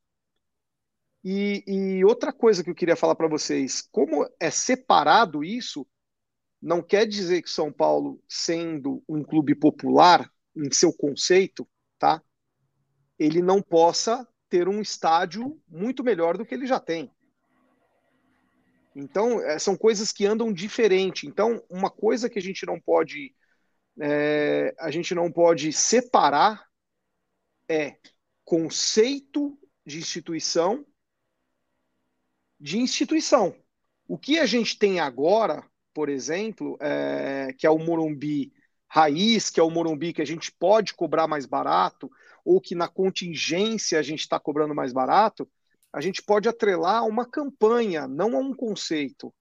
Speaker 4: E, e outra coisa que eu queria falar para vocês: como é separado isso, não quer dizer que São Paulo, sendo um clube popular em seu conceito, tá? Ele não possa ter um estádio muito melhor do que ele já tem. Então, é, são coisas que andam diferente. Então, uma coisa que a gente não pode é, a gente não pode separar é conceito de instituição de instituição. O que a gente tem agora por exemplo, é, que é o Morumbi raiz, que é o Morumbi que a gente pode cobrar mais barato, ou que na contingência a gente está cobrando mais barato, a gente pode atrelar uma campanha, não a um conceito.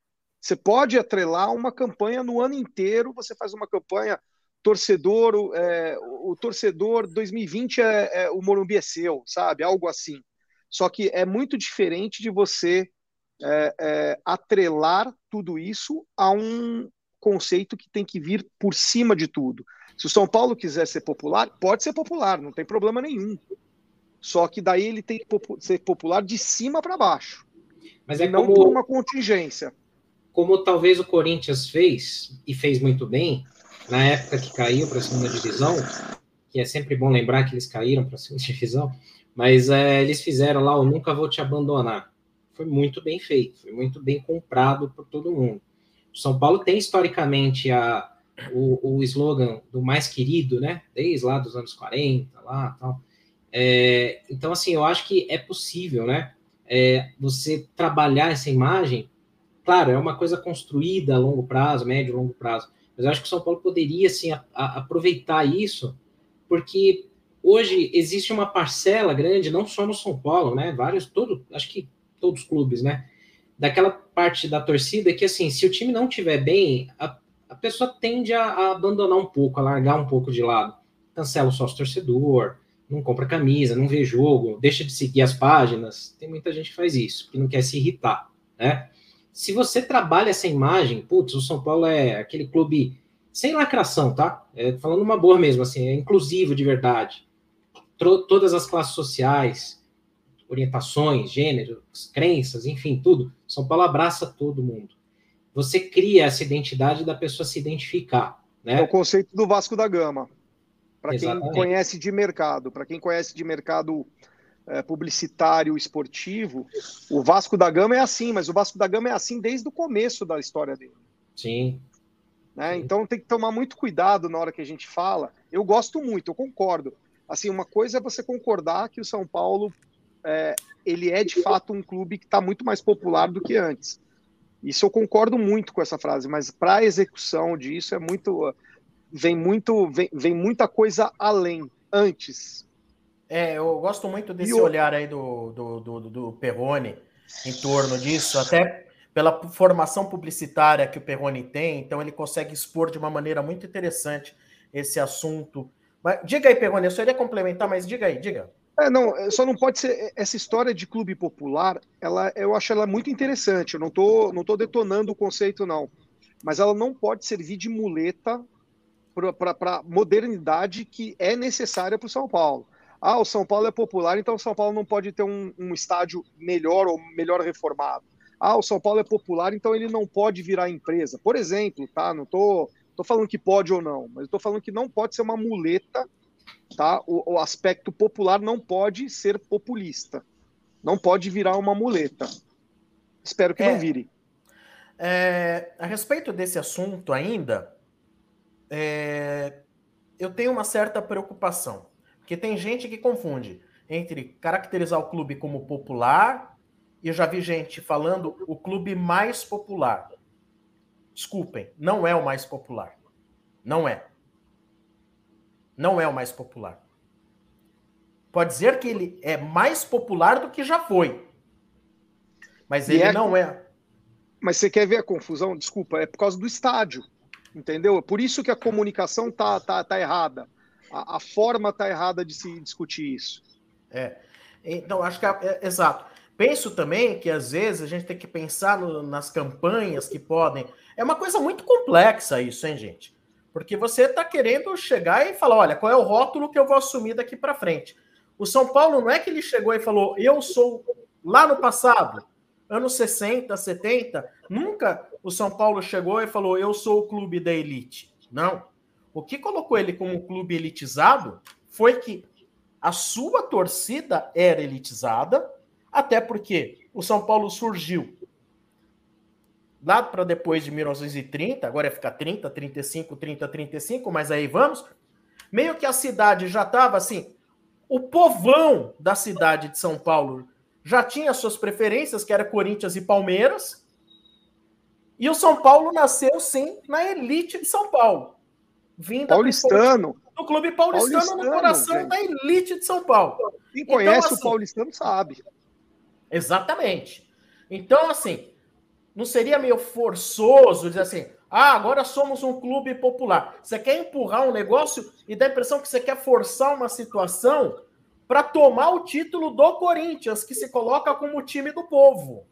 Speaker 4: Você pode atrelar uma campanha no ano inteiro, você faz uma campanha torcedor, é, o torcedor 2020 é, é, o Morumbi é seu, sabe? Algo assim. Só que é muito diferente de você é, é, atrelar tudo isso a um conceito que tem que vir por cima de tudo. Se o São Paulo quiser ser popular, pode ser popular, não tem problema nenhum. Só que daí ele tem que ser popular de cima para baixo.
Speaker 3: Mas é
Speaker 4: não
Speaker 3: como,
Speaker 4: por uma contingência.
Speaker 3: Como talvez o Corinthians fez, e fez muito bem, na época que caiu para a segunda divisão, que é sempre bom lembrar que eles caíram para a segunda divisão, mas é, eles fizeram lá o Nunca Vou Te Abandonar foi muito bem feito, foi muito bem comprado por todo mundo. O São Paulo tem historicamente a, o, o slogan do mais querido, né? Desde lá dos anos 40, lá tal. É, então, assim, eu acho que é possível, né? É, você trabalhar essa imagem, claro, é uma coisa construída a longo prazo, médio longo prazo, mas eu acho que o São Paulo poderia, assim, a, a, aproveitar isso, porque hoje existe uma parcela grande, não só no São Paulo, né? Vários, todo, acho que todos os clubes, né? Daquela parte da torcida que, assim, se o time não tiver bem, a, a pessoa tende a, a, abandonar um pouco, a largar um pouco de lado. Cancela o sócio torcedor, não compra camisa, não vê jogo, deixa de seguir as páginas. Tem muita gente que faz isso, que não quer se irritar, né? Se você trabalha essa imagem, putz, o São Paulo é aquele clube sem lacração, tá? É, falando uma boa mesmo, assim, é inclusivo de verdade. Tro todas as classes sociais, orientações, gêneros, crenças, enfim, tudo. São Paulo abraça todo mundo. Você cria essa identidade da pessoa se identificar. Né?
Speaker 4: É o conceito do Vasco da Gama. Para quem conhece de mercado, para quem conhece de mercado é, publicitário esportivo, o Vasco da Gama é assim, mas o Vasco da Gama é assim desde o começo da história dele.
Speaker 3: Sim.
Speaker 4: Né? Sim. Então tem que tomar muito cuidado na hora que a gente fala. Eu gosto muito, eu concordo. Assim, uma coisa é você concordar que o São Paulo é, ele é de fato um clube que está muito mais popular do que antes. Isso eu concordo muito com essa frase, mas para a execução disso é muito vem muito vem, vem muita coisa além antes.
Speaker 2: É, eu gosto muito desse olhar aí do, do, do, do Perrone em torno disso, até pela formação publicitária que o Perrone tem, então ele consegue expor de uma maneira muito interessante esse assunto. Mas, diga aí, Perrone, eu só iria complementar, mas diga aí, diga.
Speaker 4: É, não, é, só não pode ser essa história de clube popular. Ela, eu acho ela muito interessante. Eu não tô, não tô detonando o conceito não, mas ela não pode servir de muleta para a modernidade que é necessária para o São Paulo. Ah, o São Paulo é popular, então o São Paulo não pode ter um, um estádio melhor ou melhor reformado. Ah, o São Paulo é popular, então ele não pode virar empresa. Por exemplo, tá? Não tô, tô falando que pode ou não, mas estou falando que não pode ser uma muleta tá? O, o, aspecto popular não pode ser populista, não pode virar uma muleta. Espero que é, não vire.
Speaker 2: É, a respeito desse assunto ainda, é, eu tenho uma certa preocupação, porque tem gente que confunde entre caracterizar o clube como popular e eu já vi gente falando o clube mais popular. Desculpem, não é o mais popular. Não é não é o mais popular. Pode dizer que ele é mais popular do que já foi. Mas ele é... não é.
Speaker 4: Mas você quer ver a confusão? Desculpa, é por causa do estádio. Entendeu? É por isso que a comunicação tá, tá, tá errada. A, a forma tá errada de se discutir isso.
Speaker 2: É. Então, acho que é, é, exato. Penso também que às vezes a gente tem que pensar no, nas campanhas que podem. É uma coisa muito complexa isso, hein, gente? Porque você está querendo chegar e falar: olha, qual é o rótulo que eu vou assumir daqui para frente? O São Paulo não é que ele chegou e falou: eu sou lá no passado, anos 60, 70, nunca o São Paulo chegou e falou: eu sou o clube da elite. Não. O que colocou ele como clube elitizado foi que a sua torcida era elitizada, até porque o São Paulo surgiu lá para depois de 1930, agora ia ficar 30, 35, 30, 35, mas aí vamos. Meio que a cidade já estava assim, o povão da cidade de São Paulo já tinha suas preferências, que era Corinthians e Palmeiras. E o São Paulo nasceu sim na elite de São Paulo.
Speaker 4: Vinda paulistano.
Speaker 2: Do clube paulistano, paulistano no coração gente. da elite de São Paulo.
Speaker 4: Quem então, conhece assim, o paulistano sabe.
Speaker 2: Exatamente. Então, assim, não seria meio forçoso dizer assim, ah, agora somos um clube popular. Você quer empurrar um negócio e dá a impressão que você quer forçar uma situação para tomar o título do Corinthians, que se coloca como time do povo.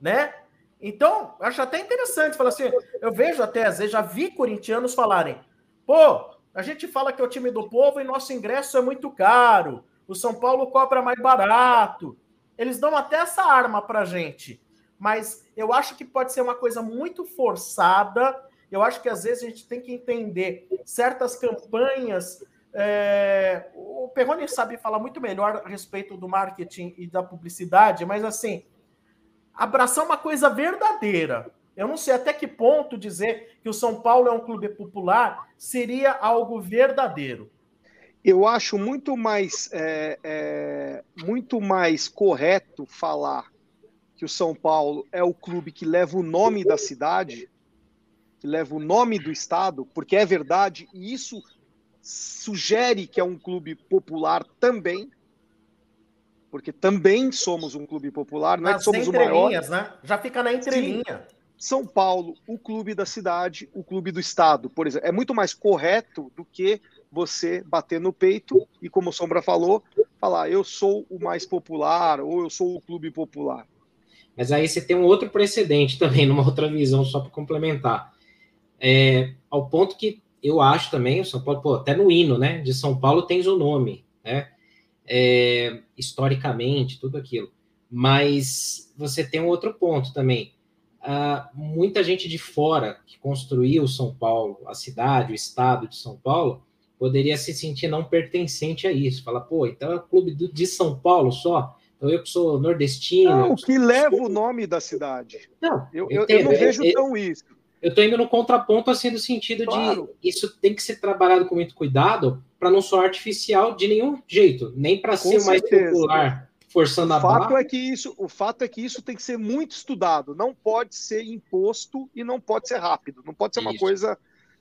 Speaker 2: Né? Então, acho até interessante falar assim, eu vejo até, às vezes, já vi corintianos falarem, pô, a gente fala que é o time do povo e nosso ingresso é muito caro, o São Paulo cobra mais barato. Eles dão até essa arma pra gente mas eu acho que pode ser uma coisa muito forçada. Eu acho que às vezes a gente tem que entender certas campanhas. É... O Perrone sabe falar muito melhor a respeito do marketing e da publicidade, mas assim, abraçar uma coisa verdadeira. Eu não sei até que ponto dizer que o São Paulo é um clube popular seria algo verdadeiro.
Speaker 4: Eu acho muito mais, é, é, muito mais correto falar que o São Paulo é o clube que leva o nome da cidade, que leva o nome do estado, porque é verdade, e isso sugere que é um clube popular também, porque também somos um clube popular, não é que somos o maior.
Speaker 2: Né? Já fica na entrelinha. Sim.
Speaker 4: São Paulo, o clube da cidade, o clube do estado, por exemplo, é muito mais correto do que você bater no peito e, como o Sombra falou, falar eu sou o mais popular ou eu sou o clube popular.
Speaker 3: Mas aí você tem um outro precedente também, numa outra visão, só para complementar. É, ao ponto que eu acho também, o São Paulo, pô, até no hino, né, de São Paulo tens o nome, né? é, historicamente, tudo aquilo. Mas você tem um outro ponto também. Uh, muita gente de fora que construiu São Paulo, a cidade, o estado de São Paulo, poderia se sentir não pertencente a isso. Fala, pô, então é o clube do, de São Paulo só. Então eu que sou nordestino. Não,
Speaker 4: o que leva o nome da cidade. Não, eu, eu, eu não vejo
Speaker 3: eu,
Speaker 4: tão isso.
Speaker 3: Eu estou indo no contraponto, assim, do sentido claro. de isso tem que ser trabalhado com muito cuidado para não ser artificial de nenhum jeito, nem para ser certeza. mais popular, forçando
Speaker 4: o
Speaker 3: a
Speaker 4: fato barra. É que isso, o fato é que isso tem que ser muito estudado, não pode ser imposto e não pode ser rápido, não pode ser isso. uma coisa,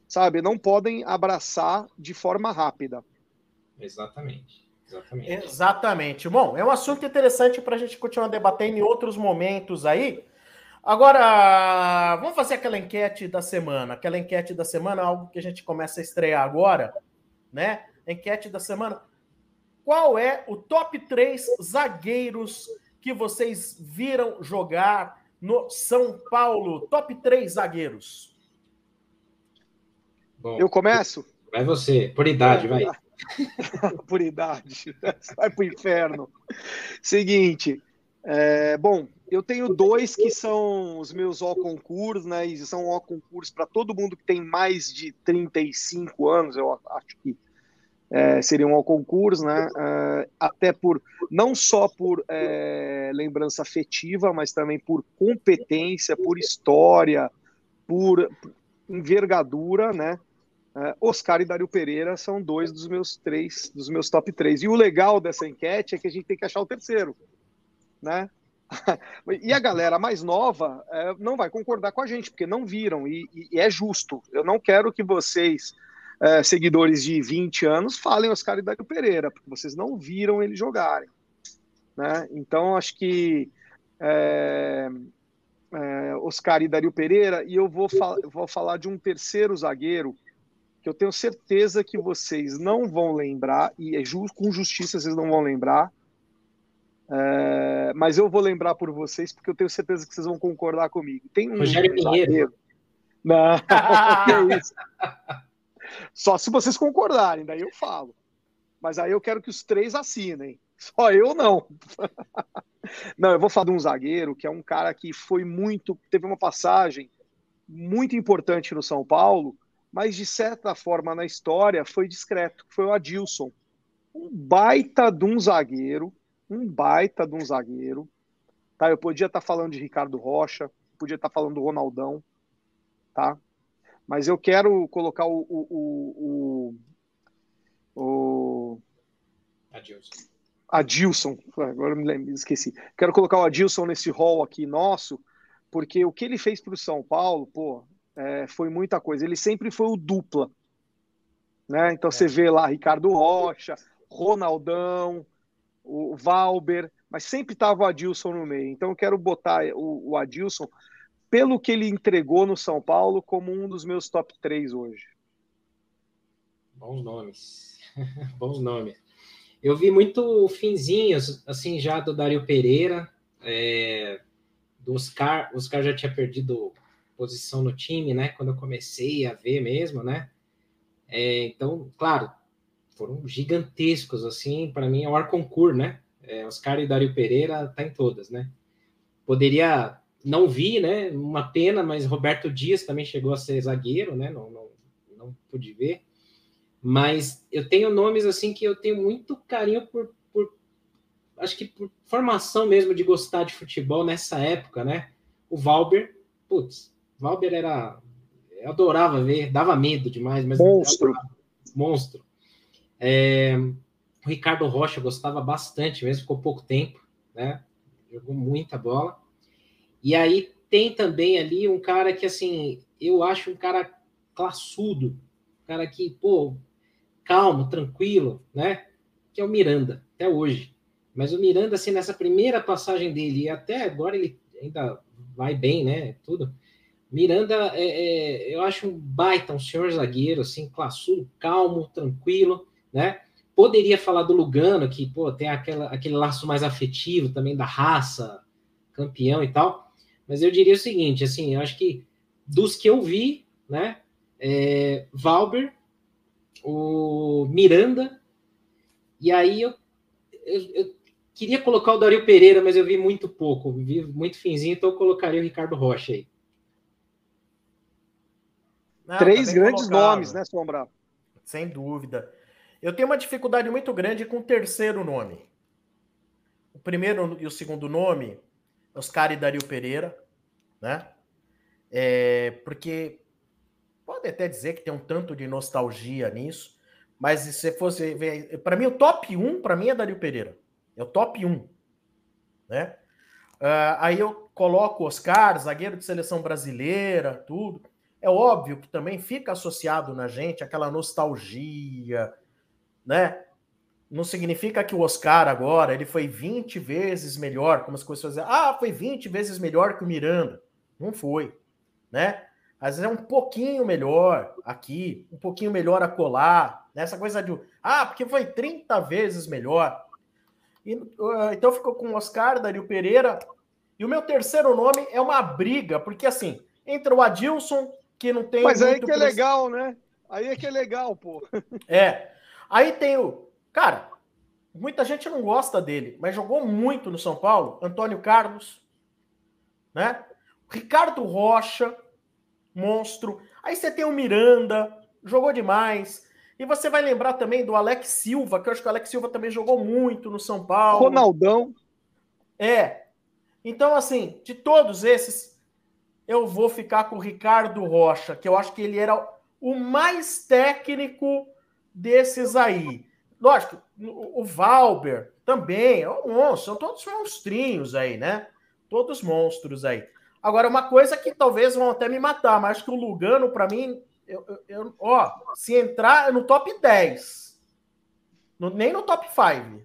Speaker 4: sabe, não podem abraçar de forma rápida.
Speaker 3: Exatamente. Exatamente.
Speaker 2: Exatamente. Bom, é um assunto interessante para a gente continuar debatendo em outros momentos aí. Agora, vamos fazer aquela enquete da semana. Aquela enquete da semana, algo que a gente começa a estrear agora, né? Enquete da semana. Qual é o top 3 zagueiros que vocês viram jogar no São Paulo? Top 3 zagueiros.
Speaker 4: Bom, Eu começo?
Speaker 3: Vai você, por idade, vai.
Speaker 4: por idade. Vai pro inferno. Seguinte, é, bom, eu tenho dois que são os meus ó concursos, né? E são ó concursos para todo mundo que tem mais de 35 anos, eu acho que é, seriam ao concurso, né? É, até por não só por é, lembrança afetiva, mas também por competência, por história, por envergadura, né? É, Oscar e Dario Pereira são dois dos meus três, dos meus top três. E o legal dessa enquete é que a gente tem que achar o terceiro, né? e a galera mais nova é, não vai concordar com a gente, porque não viram, e, e é justo. Eu não quero que vocês, é, seguidores de 20 anos, falem Oscar e Dário Pereira, porque vocês não viram ele jogarem. Né? Então, acho que é, é, Oscar e Dario Pereira, e eu vou, vou falar de um terceiro zagueiro que eu tenho certeza que vocês não vão lembrar, e é com justiça vocês não vão lembrar, é, mas eu vou lembrar por vocês, porque eu tenho certeza que vocês vão concordar comigo. Tem um
Speaker 3: Rogério Pinheiro.
Speaker 4: Não, é isso. Só se vocês concordarem, daí eu falo. Mas aí eu quero que os três assinem. Só eu não. Não, eu vou falar de um zagueiro que é um cara que foi muito. Teve uma passagem muito importante no São Paulo, mas de certa forma na história foi discreto. Foi o Adilson. Um baita de um zagueiro um baita de um zagueiro. Tá? Eu podia estar tá falando de Ricardo Rocha, podia estar tá falando do Ronaldão, tá? Mas eu quero colocar o. o, o, o...
Speaker 3: Adilson.
Speaker 4: Adilson, agora me lembro, esqueci. Quero colocar o Adilson nesse hall aqui nosso, porque o que ele fez para o São Paulo, pô, é, foi muita coisa. Ele sempre foi o dupla. Né? Então é. você vê lá Ricardo Rocha, Ronaldão, o Valber, mas sempre estava o Adilson no meio. Então eu quero botar o, o Adilson, pelo que ele entregou no São Paulo, como um dos meus top 3 hoje.
Speaker 3: Bons nomes. Bons nomes. Eu vi muito finzinhos, assim, já do Dário Pereira, é, do Oscar. O Oscar já tinha perdido posição no time, né? Quando eu comecei a ver mesmo, né? É, então, claro, foram gigantescos, assim, para mim é o Arconcourt, né? É, Oscar e Dário Pereira tá em todas, né? Poderia, não vi, né? Uma pena, mas Roberto Dias também chegou a ser zagueiro, né? Não, não, não pude ver. Mas eu tenho nomes, assim, que eu tenho muito carinho por, por acho que por formação mesmo de gostar de futebol nessa época, né? O Valber, putz, Valber era. Eu adorava ver, dava medo demais, mas.
Speaker 4: Monstro.
Speaker 3: Monstro. É, o Ricardo Rocha gostava bastante, mesmo ficou pouco tempo, né? Jogou muita bola. E aí tem também ali um cara que, assim, eu acho um cara classudo, um cara que, pô, calmo, tranquilo, né? Que é o Miranda, até hoje. Mas o Miranda, assim, nessa primeira passagem dele, e até agora ele ainda vai bem, né? Tudo. Miranda, é, é, eu acho um baita, um senhor zagueiro, assim, classudo, calmo, tranquilo né? Poderia falar do Lugano, que pô, tem aquela, aquele laço mais afetivo também da raça, campeão e tal. Mas eu diria o seguinte, assim, eu acho que dos que eu vi, né? É, Valber, o Miranda, e aí eu, eu, eu, queria colocar o Dario Pereira, mas eu vi muito pouco, vi muito finzinho, então eu colocaria o Ricardo Rocha aí.
Speaker 4: Não, Três tá grandes colocado. nomes, né, Sombra?
Speaker 2: Sem dúvida. Eu tenho uma dificuldade muito grande com o terceiro nome. O primeiro e o segundo nome, Oscar e Dario Pereira, né? É, porque pode até dizer que tem um tanto de nostalgia nisso, mas se fosse ver, para mim o top 1 para mim é Dario Pereira. É o top 1, né? Uh, aí eu coloco Oscar, zagueiro de seleção brasileira, tudo. É óbvio que também fica associado na gente aquela nostalgia, né? Não significa que o Oscar agora ele foi 20 vezes melhor, como as coisas dizem. Ah, foi 20 vezes melhor que o Miranda. Não foi, né? Às vezes é um pouquinho melhor aqui, um pouquinho melhor a colar, né? Essa coisa de, ah, porque foi 30 vezes melhor. E, uh, então ficou com o Oscar, Dario Pereira. E o meu terceiro nome é uma briga, porque assim, entra o Adilson, que não tem.
Speaker 4: Mas aí que é legal, né? Aí é que é legal, pô.
Speaker 2: É. Aí tem o. Cara, muita gente não gosta dele, mas jogou muito no São Paulo. Antônio Carlos, né? Ricardo Rocha, monstro. Aí você tem o Miranda, jogou demais. E você vai lembrar também do Alex Silva, que eu acho que o Alex Silva também jogou muito no São Paulo.
Speaker 4: Ronaldão.
Speaker 2: É. Então, assim, de todos esses, eu vou ficar com o Ricardo Rocha, que eu acho que ele era o mais técnico desses aí. Lógico, o Valber também, é um monstro, são todos monstrinhos aí, né? Todos monstros aí. Agora, uma coisa que talvez vão até me matar, mas acho que o Lugano, para mim, eu, eu, eu, ó, se entrar é no top 10, no, nem no top 5.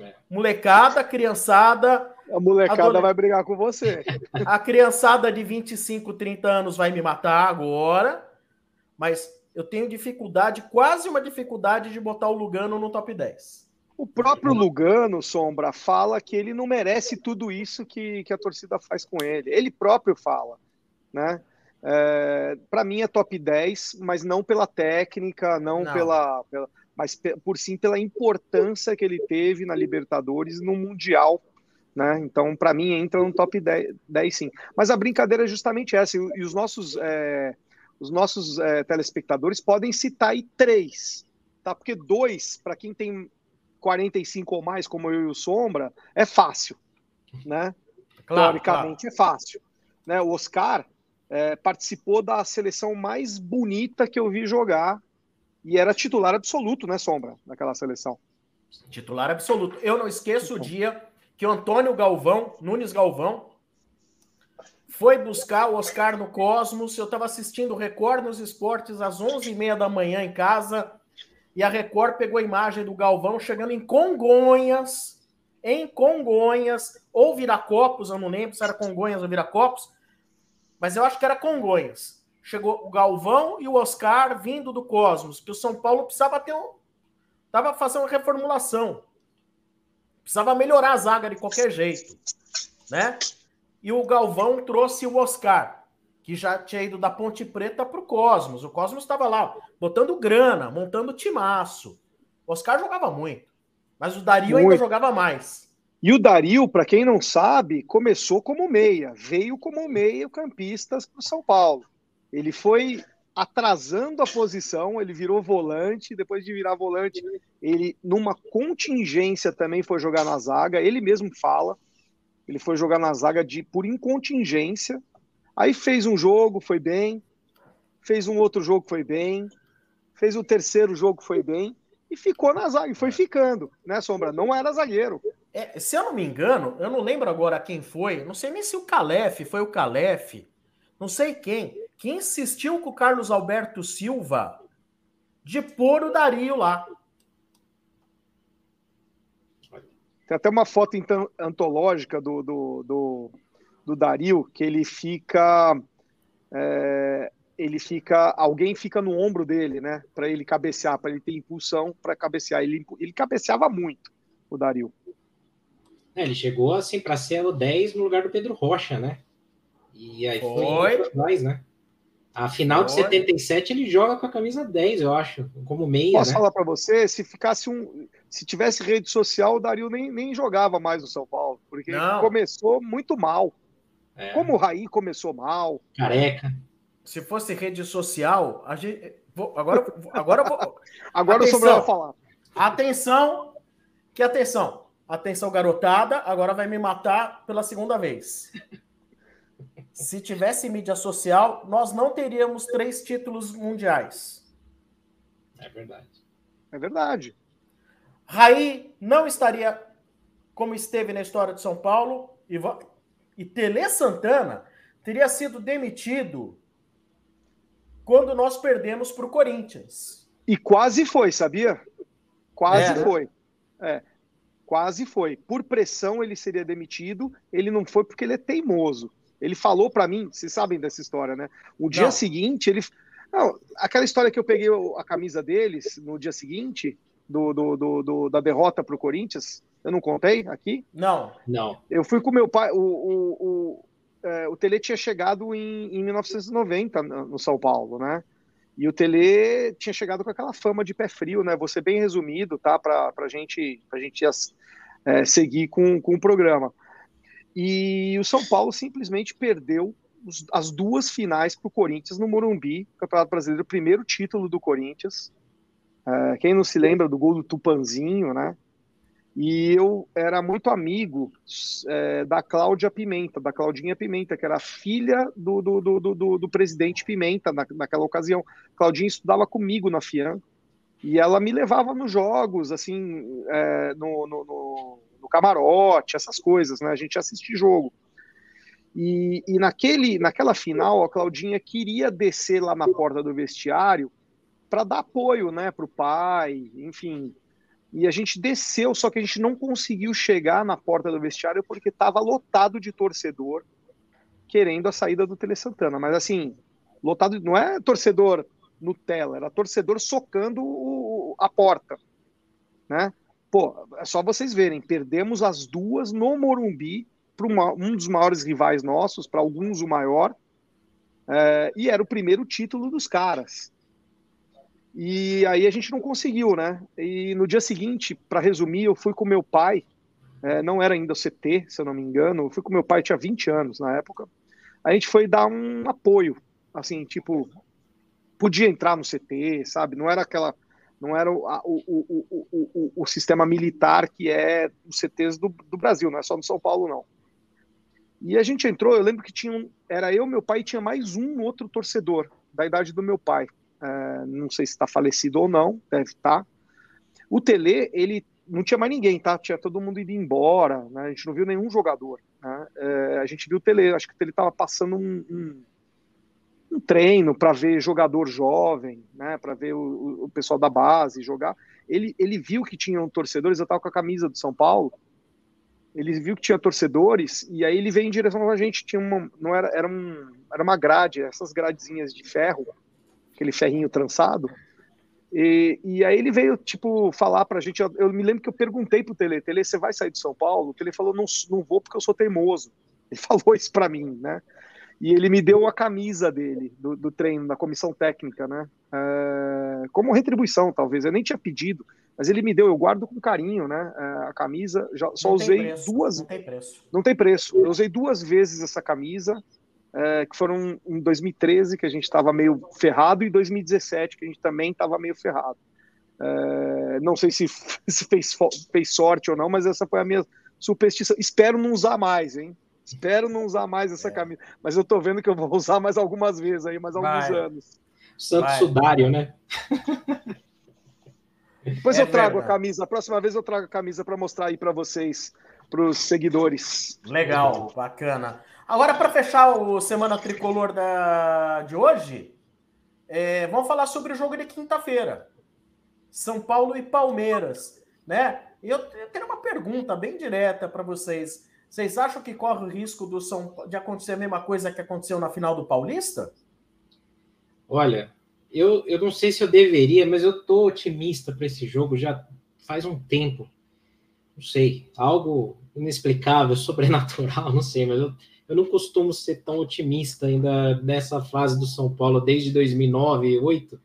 Speaker 2: É. Molecada, criançada.
Speaker 4: A molecada adole... vai brigar com você.
Speaker 2: A criançada de 25, 30 anos vai me matar agora, mas eu tenho dificuldade, quase uma dificuldade de botar o Lugano no top 10.
Speaker 4: O próprio Lugano, Sombra, fala que ele não merece tudo isso que, que a torcida faz com ele. Ele próprio fala, né? É, para mim é top 10, mas não pela técnica, não, não. Pela, pela, mas por sim pela importância que ele teve na Libertadores no Mundial. Né? Então, para mim, entra no top 10, 10, sim. Mas a brincadeira é justamente essa, e, os nossos é, os nossos é, telespectadores podem citar aí três, tá? Porque dois, para quem tem 45 ou mais, como eu e o Sombra, é fácil, né? Claro, Teoricamente claro. é fácil. Né? O Oscar é, participou da seleção mais bonita que eu vi jogar e era titular absoluto, né, Sombra, naquela seleção.
Speaker 2: Titular absoluto. Eu não esqueço o dia que o Antônio Galvão, Nunes Galvão, foi buscar o Oscar no Cosmos. Eu estava assistindo o Record nos Esportes às 11h30 da manhã em casa. E a Record pegou a imagem do Galvão chegando em Congonhas, em Congonhas, ou Viracopos, eu não lembro se era Congonhas ou Viracopos, mas eu acho que era Congonhas. Chegou o Galvão e o Oscar vindo do Cosmos, que o São Paulo precisava ter um. Estava fazendo uma reformulação. Precisava melhorar a zaga de qualquer jeito. Né? E o Galvão trouxe o Oscar, que já tinha ido da Ponte Preta para o Cosmos. O Cosmos estava lá, botando grana, montando timaço. O Oscar jogava muito, mas o Dario muito. ainda jogava mais.
Speaker 4: E o Dario, para quem não sabe, começou como meia, veio como meio campistas para o São Paulo. Ele foi atrasando a posição, ele virou volante, depois de virar volante, ele numa contingência também foi jogar na zaga, ele mesmo fala, ele foi jogar na zaga de por incontingência. Aí fez um jogo, foi bem. Fez um outro jogo, foi bem. Fez o terceiro jogo, foi bem. E ficou na zaga, e foi ficando, né, Sombra? Não era zagueiro.
Speaker 2: É, se eu não me engano, eu não lembro agora quem foi, não sei nem se o Calef foi o Calef, não sei quem, que insistiu com o Carlos Alberto Silva de pôr o Dario lá.
Speaker 4: Tem até uma foto então, antológica do, do, do, do Dario que ele fica. É, ele fica. Alguém fica no ombro dele, né? Para ele cabecear, para ele ter impulsão para cabecear. Ele, ele cabeceava muito, o Dario.
Speaker 3: É, ele chegou assim para ser o 10 no lugar do Pedro Rocha, né? E aí foi, foi mais, né? A final de 77 ele joga com a camisa 10, eu acho, como meia.
Speaker 4: Posso
Speaker 3: né?
Speaker 4: falar para você, se ficasse um, se tivesse rede social, o Dario nem, nem jogava mais no São Paulo, porque começou muito mal. É. Como o Raí começou mal.
Speaker 3: Careca.
Speaker 2: Se fosse rede social, a gente. Vou, agora, agora vou.
Speaker 4: agora atenção, eu falar.
Speaker 2: Atenção, que atenção. Atenção, garotada, agora vai me matar pela segunda vez. Se tivesse mídia social, nós não teríamos três títulos mundiais.
Speaker 3: É verdade.
Speaker 4: É verdade.
Speaker 2: Raí não estaria como esteve na história de São Paulo e, e Tele Santana teria sido demitido quando nós perdemos para o Corinthians.
Speaker 4: E quase foi, sabia? Quase é, né? foi. É, quase foi. Por pressão ele seria demitido. Ele não foi porque ele é teimoso. Ele falou para mim, vocês sabem dessa história, né? O dia não. seguinte ele, não, aquela história que eu peguei a camisa deles no dia seguinte do, do, do, do da derrota para o Corinthians, eu não contei aqui?
Speaker 2: Não,
Speaker 3: não.
Speaker 4: Eu fui com meu pai. O, o, o, é, o Tele tinha chegado em, em 1990 no São Paulo, né? E o Tele tinha chegado com aquela fama de pé frio, né? Você bem resumido, tá? Para a gente, pra gente é, seguir com, com o programa. E o São Paulo simplesmente perdeu as duas finais para o Corinthians no Morumbi, Campeonato Brasileiro, primeiro título do Corinthians. É, quem não se lembra do gol do Tupanzinho, né? E eu era muito amigo é, da Cláudia Pimenta, da Claudinha Pimenta, que era filha do, do, do, do, do presidente Pimenta na, naquela ocasião. Claudinha estudava comigo na FIAN e ela me levava nos jogos, assim, é, no, no, no, no, camarote, essas coisas, né? A gente assistia jogo. E, e naquele, naquela final, a Claudinha queria descer lá na porta do vestiário para dar apoio, né, para o pai, enfim, e a gente desceu, só que a gente não conseguiu chegar na porta do vestiário porque estava lotado de torcedor querendo a saída do Tele Santana. Mas assim, lotado, não é torcedor Nutella, era torcedor socando o, a porta, né? Pô, é só vocês verem, perdemos as duas no Morumbi para um dos maiores rivais nossos, para alguns o maior, é, e era o primeiro título dos caras. E aí a gente não conseguiu, né? E no dia seguinte, para resumir, eu fui com meu pai, é, não era ainda o CT, se eu não me engano, eu fui com meu pai, tinha 20 anos na época. A gente foi dar um apoio, assim, tipo, podia entrar no CT, sabe? Não era aquela. Não era o, o, o, o, o sistema militar que é os CTs do, do Brasil, não é só no São Paulo, não. E a gente entrou, eu lembro que tinha um, era eu, meu pai e tinha mais um outro torcedor da idade do meu pai. É, não sei se está falecido ou não, deve estar. Tá. O Tele, ele não tinha mais ninguém, tá? Tinha todo mundo indo embora, né? A gente não viu nenhum jogador. Né? É, a gente viu o Tele, acho que o Tele estava passando um, um, um treino para ver jogador jovem, né? Para ver o, o, pessoal da base jogar. Ele, ele viu que tinham torcedores, eu estava com a camisa do São Paulo. Ele viu que tinha torcedores e aí ele veio em direção a gente. Tinha uma, não era, era, um, era uma grade, essas gradezinhas de ferro aquele ferrinho trançado. E, e aí ele veio, tipo, falar pra gente. Eu, eu, me lembro que eu perguntei pro Tele, Tele, você vai sair de São Paulo? O Tele falou, não, não vou porque eu sou teimoso. Ele falou isso para mim, né? E ele me deu a camisa dele, do, do treino, da comissão técnica, né? É, como retribuição, talvez. Eu nem tinha pedido, mas ele me deu, eu guardo com carinho, né? É, a camisa, já, só não usei preço, duas.
Speaker 2: Não tem preço.
Speaker 4: Não tem preço. Eu usei duas vezes essa camisa é, que foram em 2013, que a gente estava meio ferrado, e 2017, que a gente também estava meio ferrado. É, não sei se, se fez, fez sorte ou não, mas essa foi a minha superstição. Espero não usar mais, hein? Espero não usar mais essa é. camisa. Mas eu tô vendo que eu vou usar mais algumas vezes aí, mais alguns Vai. anos.
Speaker 3: Santo Vai. Sudário, né?
Speaker 4: Depois é eu trago verdade. a camisa. A próxima vez eu trago a camisa para mostrar aí para vocês, para os seguidores.
Speaker 2: Legal, bacana. Agora, para fechar o Semana Tricolor da, de hoje, é, vamos falar sobre o jogo de quinta-feira. São Paulo e Palmeiras. Né? Eu, eu tenho uma pergunta bem direta para vocês. Vocês acham que corre o risco do São, de acontecer a mesma coisa que aconteceu na final do Paulista?
Speaker 3: Olha, eu, eu não sei se eu deveria, mas eu tô otimista para esse jogo já faz um tempo. Não sei, algo inexplicável, sobrenatural, não sei, mas eu, eu não costumo ser tão otimista ainda nessa fase do São Paulo desde 2009, 2008,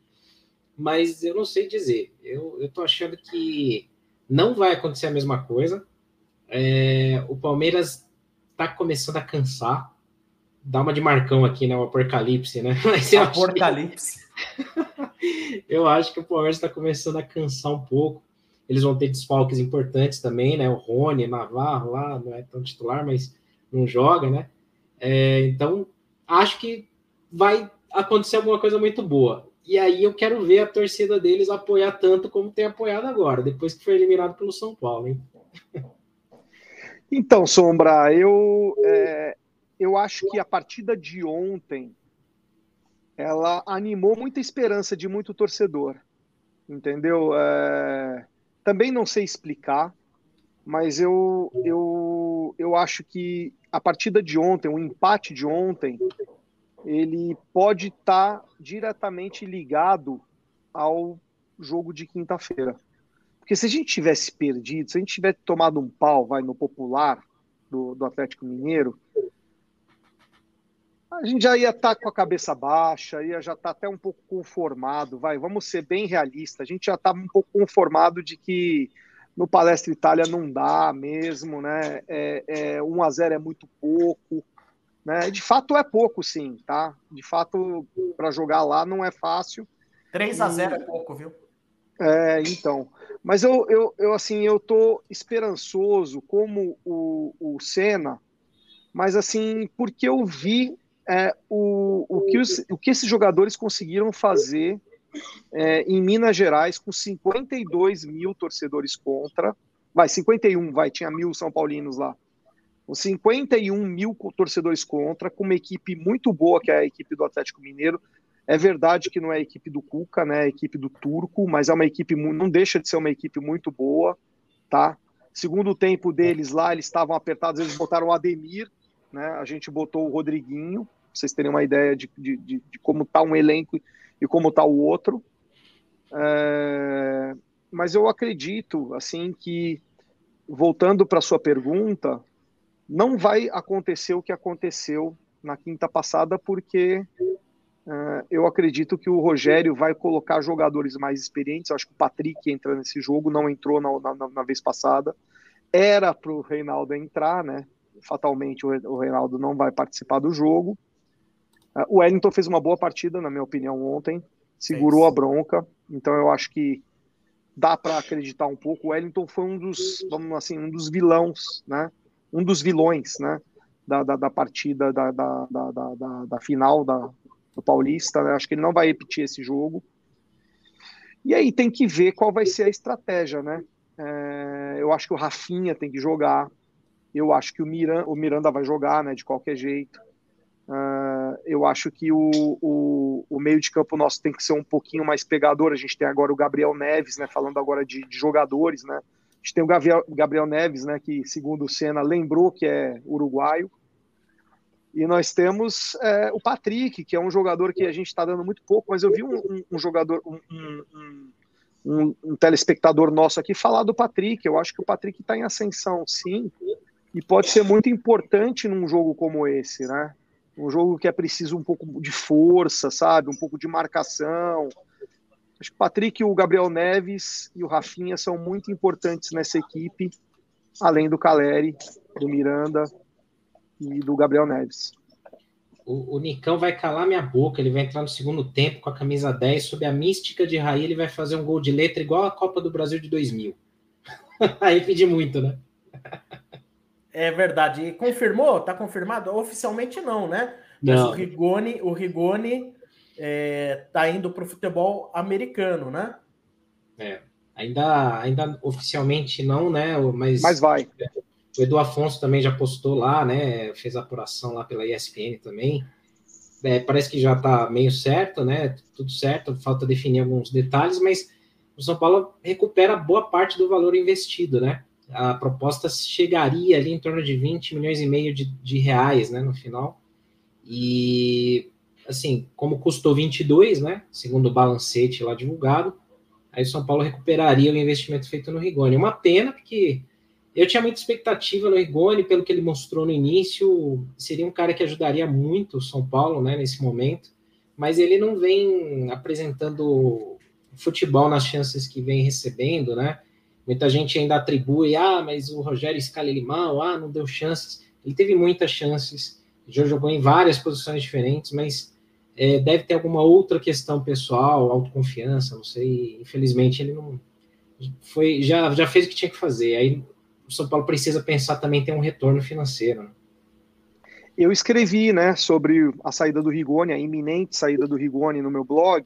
Speaker 3: mas eu não sei dizer. Eu estou achando que Não vai acontecer a mesma coisa. É, o Palmeiras está começando a cansar. Dá uma de Marcão aqui, né? O apocalipse, né?
Speaker 2: Mas eu apocalipse.
Speaker 3: Que... eu acho que o Palmeiras está começando a cansar um pouco. Eles vão ter desfalques importantes também, né? O Rony, Navarro lá, não é tão titular, mas não joga, né? É, então, acho que vai acontecer alguma coisa muito boa. E aí eu quero ver a torcida deles apoiar tanto como tem apoiado agora, depois que foi eliminado pelo São Paulo, hein?
Speaker 4: Então, Sombra, eu, é, eu acho que a partida de ontem ela animou muita esperança de muito torcedor, entendeu? É, também não sei explicar, mas eu, eu, eu acho que a partida de ontem, o empate de ontem, ele pode estar tá diretamente ligado ao jogo de quinta-feira. Porque se a gente tivesse perdido, se a gente tivesse tomado um pau, vai no popular do, do Atlético Mineiro, a gente já ia estar tá com a cabeça baixa, ia já estar tá até um pouco conformado, vai, vamos ser bem realistas, a gente já estava um pouco conformado de que no Palestra Itália não dá mesmo, né? É, é, 1 a 0 é muito pouco, né? De fato é pouco, sim, tá? De fato, para jogar lá não é fácil.
Speaker 2: 3 a 0 e... é pouco, viu?
Speaker 4: É, então. Mas eu, eu, eu assim, eu tô esperançoso como o, o Senna, mas assim, porque eu vi é, o, o, que os, o que esses jogadores conseguiram fazer é, em Minas Gerais com 52 mil torcedores contra. Vai, 51, vai, tinha mil São Paulinos lá. Com 51 mil torcedores contra, com uma equipe muito boa, que é a equipe do Atlético Mineiro. É verdade que não é a equipe do Cuca, né? É a equipe do Turco, mas é uma equipe, não deixa de ser uma equipe muito boa, tá? Segundo tempo deles lá, eles estavam apertados, eles botaram o Ademir, né? A gente botou o Rodriguinho, pra vocês terem uma ideia de, de, de, de como tá um elenco e como está o outro. É, mas eu acredito, assim, que voltando para sua pergunta, não vai acontecer o que aconteceu na quinta passada, porque é, eu acredito que o Rogério vai colocar jogadores mais experientes. Eu acho que o Patrick entra nesse jogo, não entrou na, na, na vez passada. Era para o Reinaldo entrar, né? Fatalmente o, Reinaldo não vai participar do jogo. Uh, o Wellington fez uma boa partida, na minha opinião, ontem. Segurou é a bronca. Então eu acho que dá para acreditar um pouco. O Wellington foi um dos, vamos assim, um dos vilões, né? Um dos vilões, né? Da, da, da partida da, da, da, da, da final da, do Paulista. Né? Acho que ele não vai repetir esse jogo. E aí tem que ver qual vai ser a estratégia, né? É, eu acho que o Rafinha tem que jogar. Eu acho que o Miranda, o Miranda vai jogar, né? De qualquer jeito. Uh, eu acho que o, o, o, meio de campo nosso tem que ser um pouquinho mais pegador. A gente tem agora o Gabriel Neves, né? Falando agora de, de jogadores, né? A gente tem o Gabriel, Gabriel Neves, né? Que segundo o Senna lembrou que é uruguaio. E nós temos é, o Patrick, que é um jogador que a gente está dando muito pouco, mas eu vi um, um, um jogador, um, um, telespectador nosso aqui falar do Patrick. Eu acho que o Patrick está em ascensão, sim, e pode ser muito importante num jogo como esse, né? um jogo que é preciso um pouco de força, sabe? Um pouco de marcação. Acho que o Patrick, o Gabriel Neves e o Rafinha são muito importantes nessa equipe, além do Caleri, do Miranda e do Gabriel Neves.
Speaker 3: O, o, Nicão vai calar minha boca, ele vai entrar no segundo tempo com a camisa 10, sob a mística de Raí, ele vai fazer um gol de letra igual a Copa do Brasil de 2000. Aí pedi muito, né?
Speaker 2: É verdade. E confirmou? Tá confirmado? Oficialmente não, né? Não. Mas o Rigoni, o Rigoni é, tá indo para o futebol americano, né?
Speaker 3: É. Ainda, ainda oficialmente não, né? Mas,
Speaker 4: Mas vai.
Speaker 3: O Edu Afonso também já postou lá, né? Fez a apuração lá pela ESPN também. É, parece que já está meio certo, né? Tudo certo, falta definir alguns detalhes, mas o São Paulo recupera boa parte do valor investido, né? a proposta chegaria ali em torno de 20 milhões e meio de, de reais, né, no final. E, assim, como custou 22, né, segundo o balancete lá divulgado, aí o São Paulo recuperaria o investimento feito no Rigoni. Uma pena, porque eu tinha muita expectativa no Rigoni, pelo que ele mostrou no início, seria um cara que ajudaria muito o São Paulo, né, nesse momento, mas ele não vem apresentando futebol nas chances que vem recebendo, né, Muita gente ainda atribui, ah, mas o Rogério escala ele mal, ah, não deu chances. Ele teve muitas chances, já jogou em várias posições diferentes, mas é, deve ter alguma outra questão pessoal, autoconfiança, não sei. Infelizmente, ele não foi, já, já fez o que tinha que fazer. Aí o São Paulo precisa pensar também ter um retorno financeiro. Né?
Speaker 4: Eu escrevi, né, sobre a saída do Rigoni, a iminente saída do Rigoni no meu blog.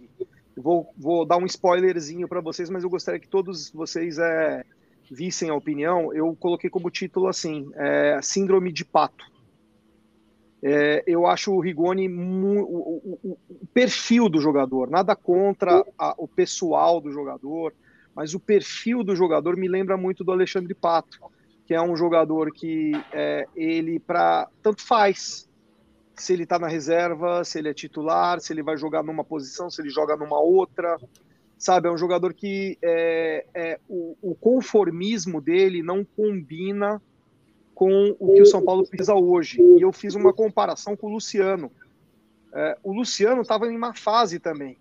Speaker 4: Vou, vou dar um spoilerzinho para vocês, mas eu gostaria que todos vocês é, vissem a opinião. Eu coloquei como título assim: é, Síndrome de Pato. É, eu acho o Rigoni o, o, o, perfil do jogador, nada contra a, o pessoal do jogador, mas o perfil do jogador me lembra muito do Alexandre Pato que é um jogador que é, ele para tanto faz se ele está na reserva, se ele é titular, se ele vai jogar numa posição, se ele joga numa outra, sabe? É um jogador que é, é o, o, conformismo dele não combina com o que o São Paulo precisa hoje. E eu fiz uma comparação com o Luciano. É, o Luciano estava em uma fase também,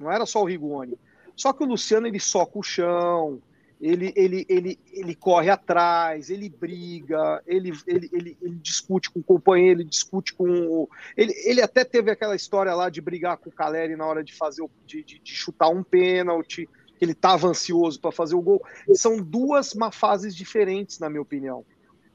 Speaker 4: não era só o Rigoni. Só que o Luciano ele soca o chão, ele, ele, ele, ele corre atrás, ele briga, ele, ele, ele, ele, discute com o companheiro, ele discute com o. Ele, ele até teve aquela história lá de brigar com o Caleri na hora de fazer de, de, de chutar um pênalti, ele estava ansioso para fazer o gol. São duas fases diferentes, na minha opinião.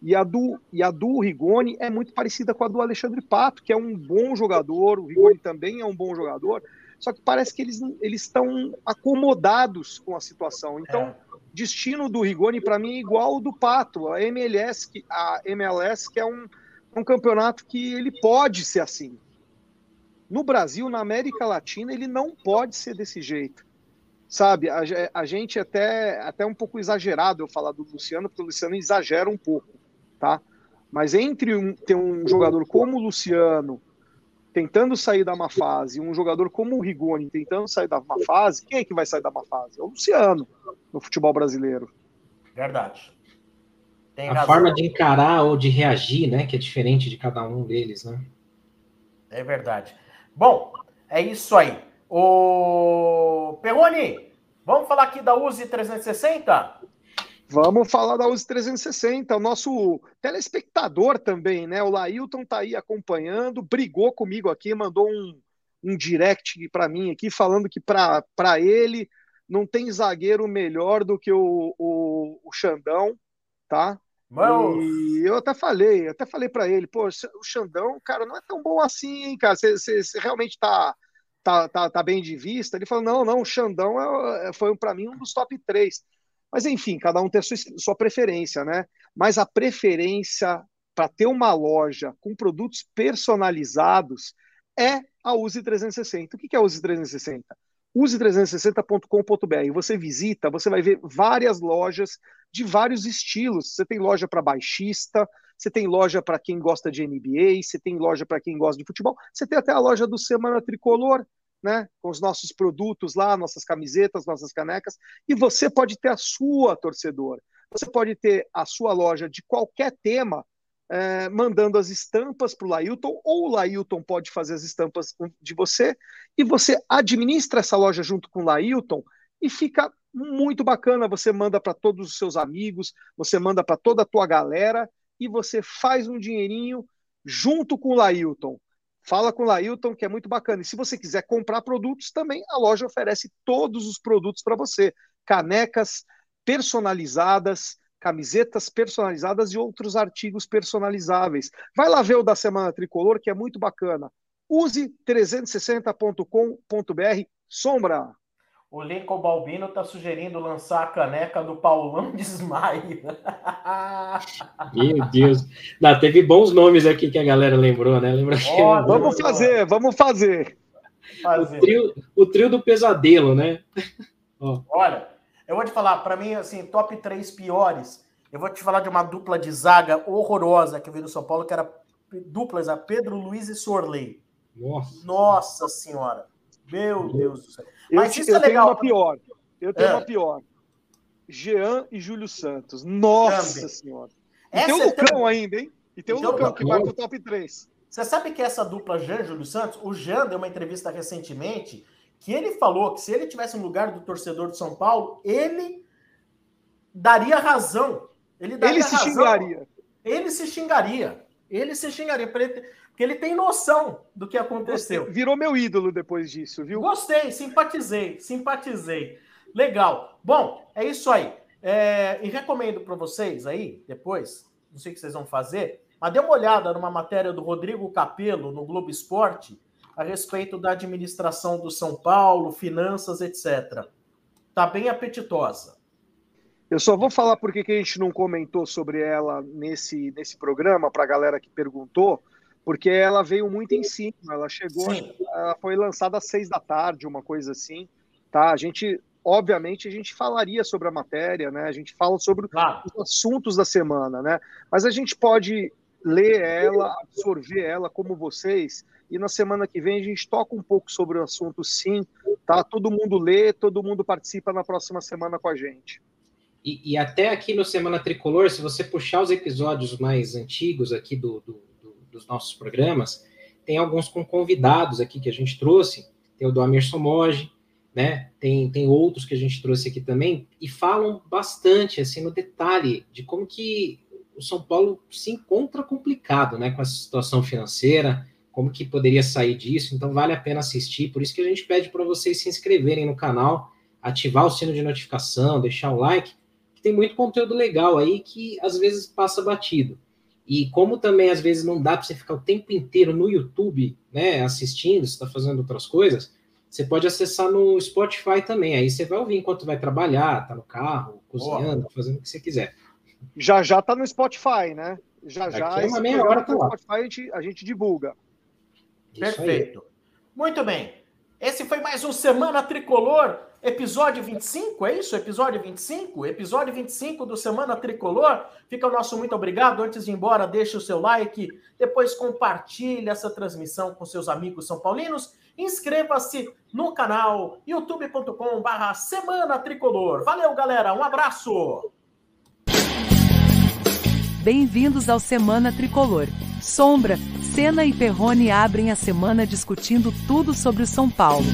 Speaker 4: E a, do, e a do Rigoni é muito parecida com a do Alexandre Pato, que é um bom jogador, o Rigoni também é um bom jogador, só que parece que eles estão acomodados com a situação. Então. É destino do Rigoni, para mim, é igual ao do Pato. A MLS, que, a MLS, que é um, um campeonato que ele pode ser assim. No Brasil, na América Latina, ele não pode ser desse jeito. Sabe, a, a gente até, até um pouco exagerado eu falar do Luciano, porque o Luciano exagera um pouco, tá? Mas entre um, ter um jogador como o Luciano, tentando sair da má fase, um jogador como o Rigoni tentando sair da má fase, quem é que vai sair da má fase? É o Luciano no futebol brasileiro.
Speaker 2: Verdade.
Speaker 3: Tem a razão. forma de encarar ou de reagir, né, que é diferente de cada um deles, né?
Speaker 2: É verdade. Bom, é isso aí. O Perrone, vamos falar aqui da Uzi 360?
Speaker 4: Vamos falar da Uzi 360, o nosso telespectador também, né? O Lailton tá aí acompanhando, brigou comigo aqui, mandou um, um direct para mim aqui, falando que para ele não tem zagueiro melhor do que o, o, o Xandão, tá? Mano. E eu até falei, até falei para ele, pô, o Xandão, cara, não é tão bom assim, hein, cara? Você realmente tá, tá, tá, tá, bem de vista? Ele falou, não, não, o Xandão é, foi para mim um dos top 3. Mas enfim, cada um tem a sua, sua preferência, né? Mas a preferência para ter uma loja com produtos personalizados é a Use 360. O que é a Use 360? use360.com.br. Você visita, você vai ver várias lojas de vários estilos. Você tem loja para baixista, você tem loja para quem gosta de NBA, você tem loja para quem gosta de futebol, você tem até a loja do Semana Tricolor, né, com os nossos produtos lá, nossas camisetas, nossas canecas, e você pode ter a sua torcedor. Você pode ter a sua loja de qualquer tema, é, mandando as estampas para o Lailton, ou o Lailton pode fazer as estampas de você, e você administra essa loja junto com o Lailton, e fica muito bacana. Você manda para todos os seus amigos, você manda para toda a tua galera, e você faz um dinheirinho junto com o Lailton. Fala com o Lailton, que é muito bacana. E se você quiser comprar produtos, também a loja oferece todos os produtos para você: canecas personalizadas, camisetas personalizadas e outros artigos personalizáveis. Vai lá ver o da Semana Tricolor, que é muito bacana. Use 360.com.br Sombra.
Speaker 2: O Lincoln Balbino está sugerindo lançar a caneca do Paulão de Smile.
Speaker 3: Meu Deus. Não, teve bons nomes aqui que a galera lembrou, né? Lembra que...
Speaker 4: vamos fazer, vamos fazer.
Speaker 3: fazer. O, trio, o trio do pesadelo, né?
Speaker 2: Oh. Olha, eu vou te falar, para mim, assim, top 3 piores. Eu vou te falar de uma dupla de zaga horrorosa que veio do São Paulo, que era duplas, a Pedro Luiz e Sorley. Nossa. Nossa senhora. Meu Deus do céu.
Speaker 4: Mas eu, isso eu é legal. Tenho uma pior. Eu tenho é. uma pior. Jean e Júlio Santos. Nossa Também. senhora. E tem o Lucão tem... ainda, hein? E tem o então, Lucão que vai pro top 3.
Speaker 2: Você sabe que essa dupla Jean e Júlio Santos, o Jean deu uma entrevista recentemente que ele falou que se ele tivesse no lugar do torcedor de São Paulo, ele daria razão. Ele, daria
Speaker 4: ele se
Speaker 2: razão.
Speaker 4: xingaria.
Speaker 2: Ele se xingaria. Ele se xingaria. Porque ele tem noção do que aconteceu.
Speaker 4: Gostei. Virou meu ídolo depois disso, viu?
Speaker 2: Gostei, simpatizei, simpatizei. Legal. Bom, é isso aí. É, e recomendo para vocês aí, depois, não sei o que vocês vão fazer, mas dê uma olhada numa matéria do Rodrigo Capello no Globo Esporte a respeito da administração do São Paulo, finanças, etc. Tá bem apetitosa.
Speaker 4: Eu só vou falar porque que a gente não comentou sobre ela nesse, nesse programa, para a galera que perguntou, porque ela veio muito em cima. Ela chegou, ela foi lançada às seis da tarde, uma coisa assim. Tá? A gente, obviamente, a gente falaria sobre a matéria, né? A gente fala sobre claro. os assuntos da semana, né? Mas a gente pode ler ela, absorver ela como vocês, e na semana que vem a gente toca um pouco sobre o assunto, sim. Tá? Todo mundo lê, todo mundo participa na próxima semana com a gente.
Speaker 3: E, e, até aqui no Semana Tricolor, se você puxar os episódios mais antigos aqui do, do, do, dos nossos programas, tem alguns com convidados aqui que a gente trouxe. Tem o do Amerson Moge, né? Tem, tem outros que a gente trouxe aqui também, e falam bastante, assim, no detalhe, de como que o São Paulo se encontra complicado, né? Com a situação financeira, como que poderia sair disso. Então, vale a pena assistir. Por isso que a gente pede para vocês se inscreverem no canal, ativar o sino de notificação, deixar o like tem muito conteúdo legal aí que às vezes passa batido. E como também às vezes não dá para você ficar o tempo inteiro no YouTube, né, assistindo, você está fazendo outras coisas, você pode acessar no Spotify também. Aí você vai ouvir enquanto vai trabalhar, tá no carro, cozinhando, Boa. fazendo o que você quiser.
Speaker 4: Já já tá no Spotify, né? Já já.
Speaker 3: Daqui uma meia hora tá
Speaker 4: no Spotify a gente, a gente divulga.
Speaker 2: Perfeito. Muito bem. Esse foi mais um Semana Tricolor. Episódio 25, é isso? Episódio 25? Episódio 25 do Semana Tricolor. Fica o nosso muito obrigado. Antes de ir embora, deixe o seu like, depois compartilhe essa transmissão com seus amigos são paulinos. Inscreva-se no canal youtube.com/barra Semana Tricolor. Valeu, galera. Um abraço.
Speaker 1: Bem-vindos ao Semana Tricolor. Sombra, Senna e Perrone abrem a semana discutindo tudo sobre o São Paulo.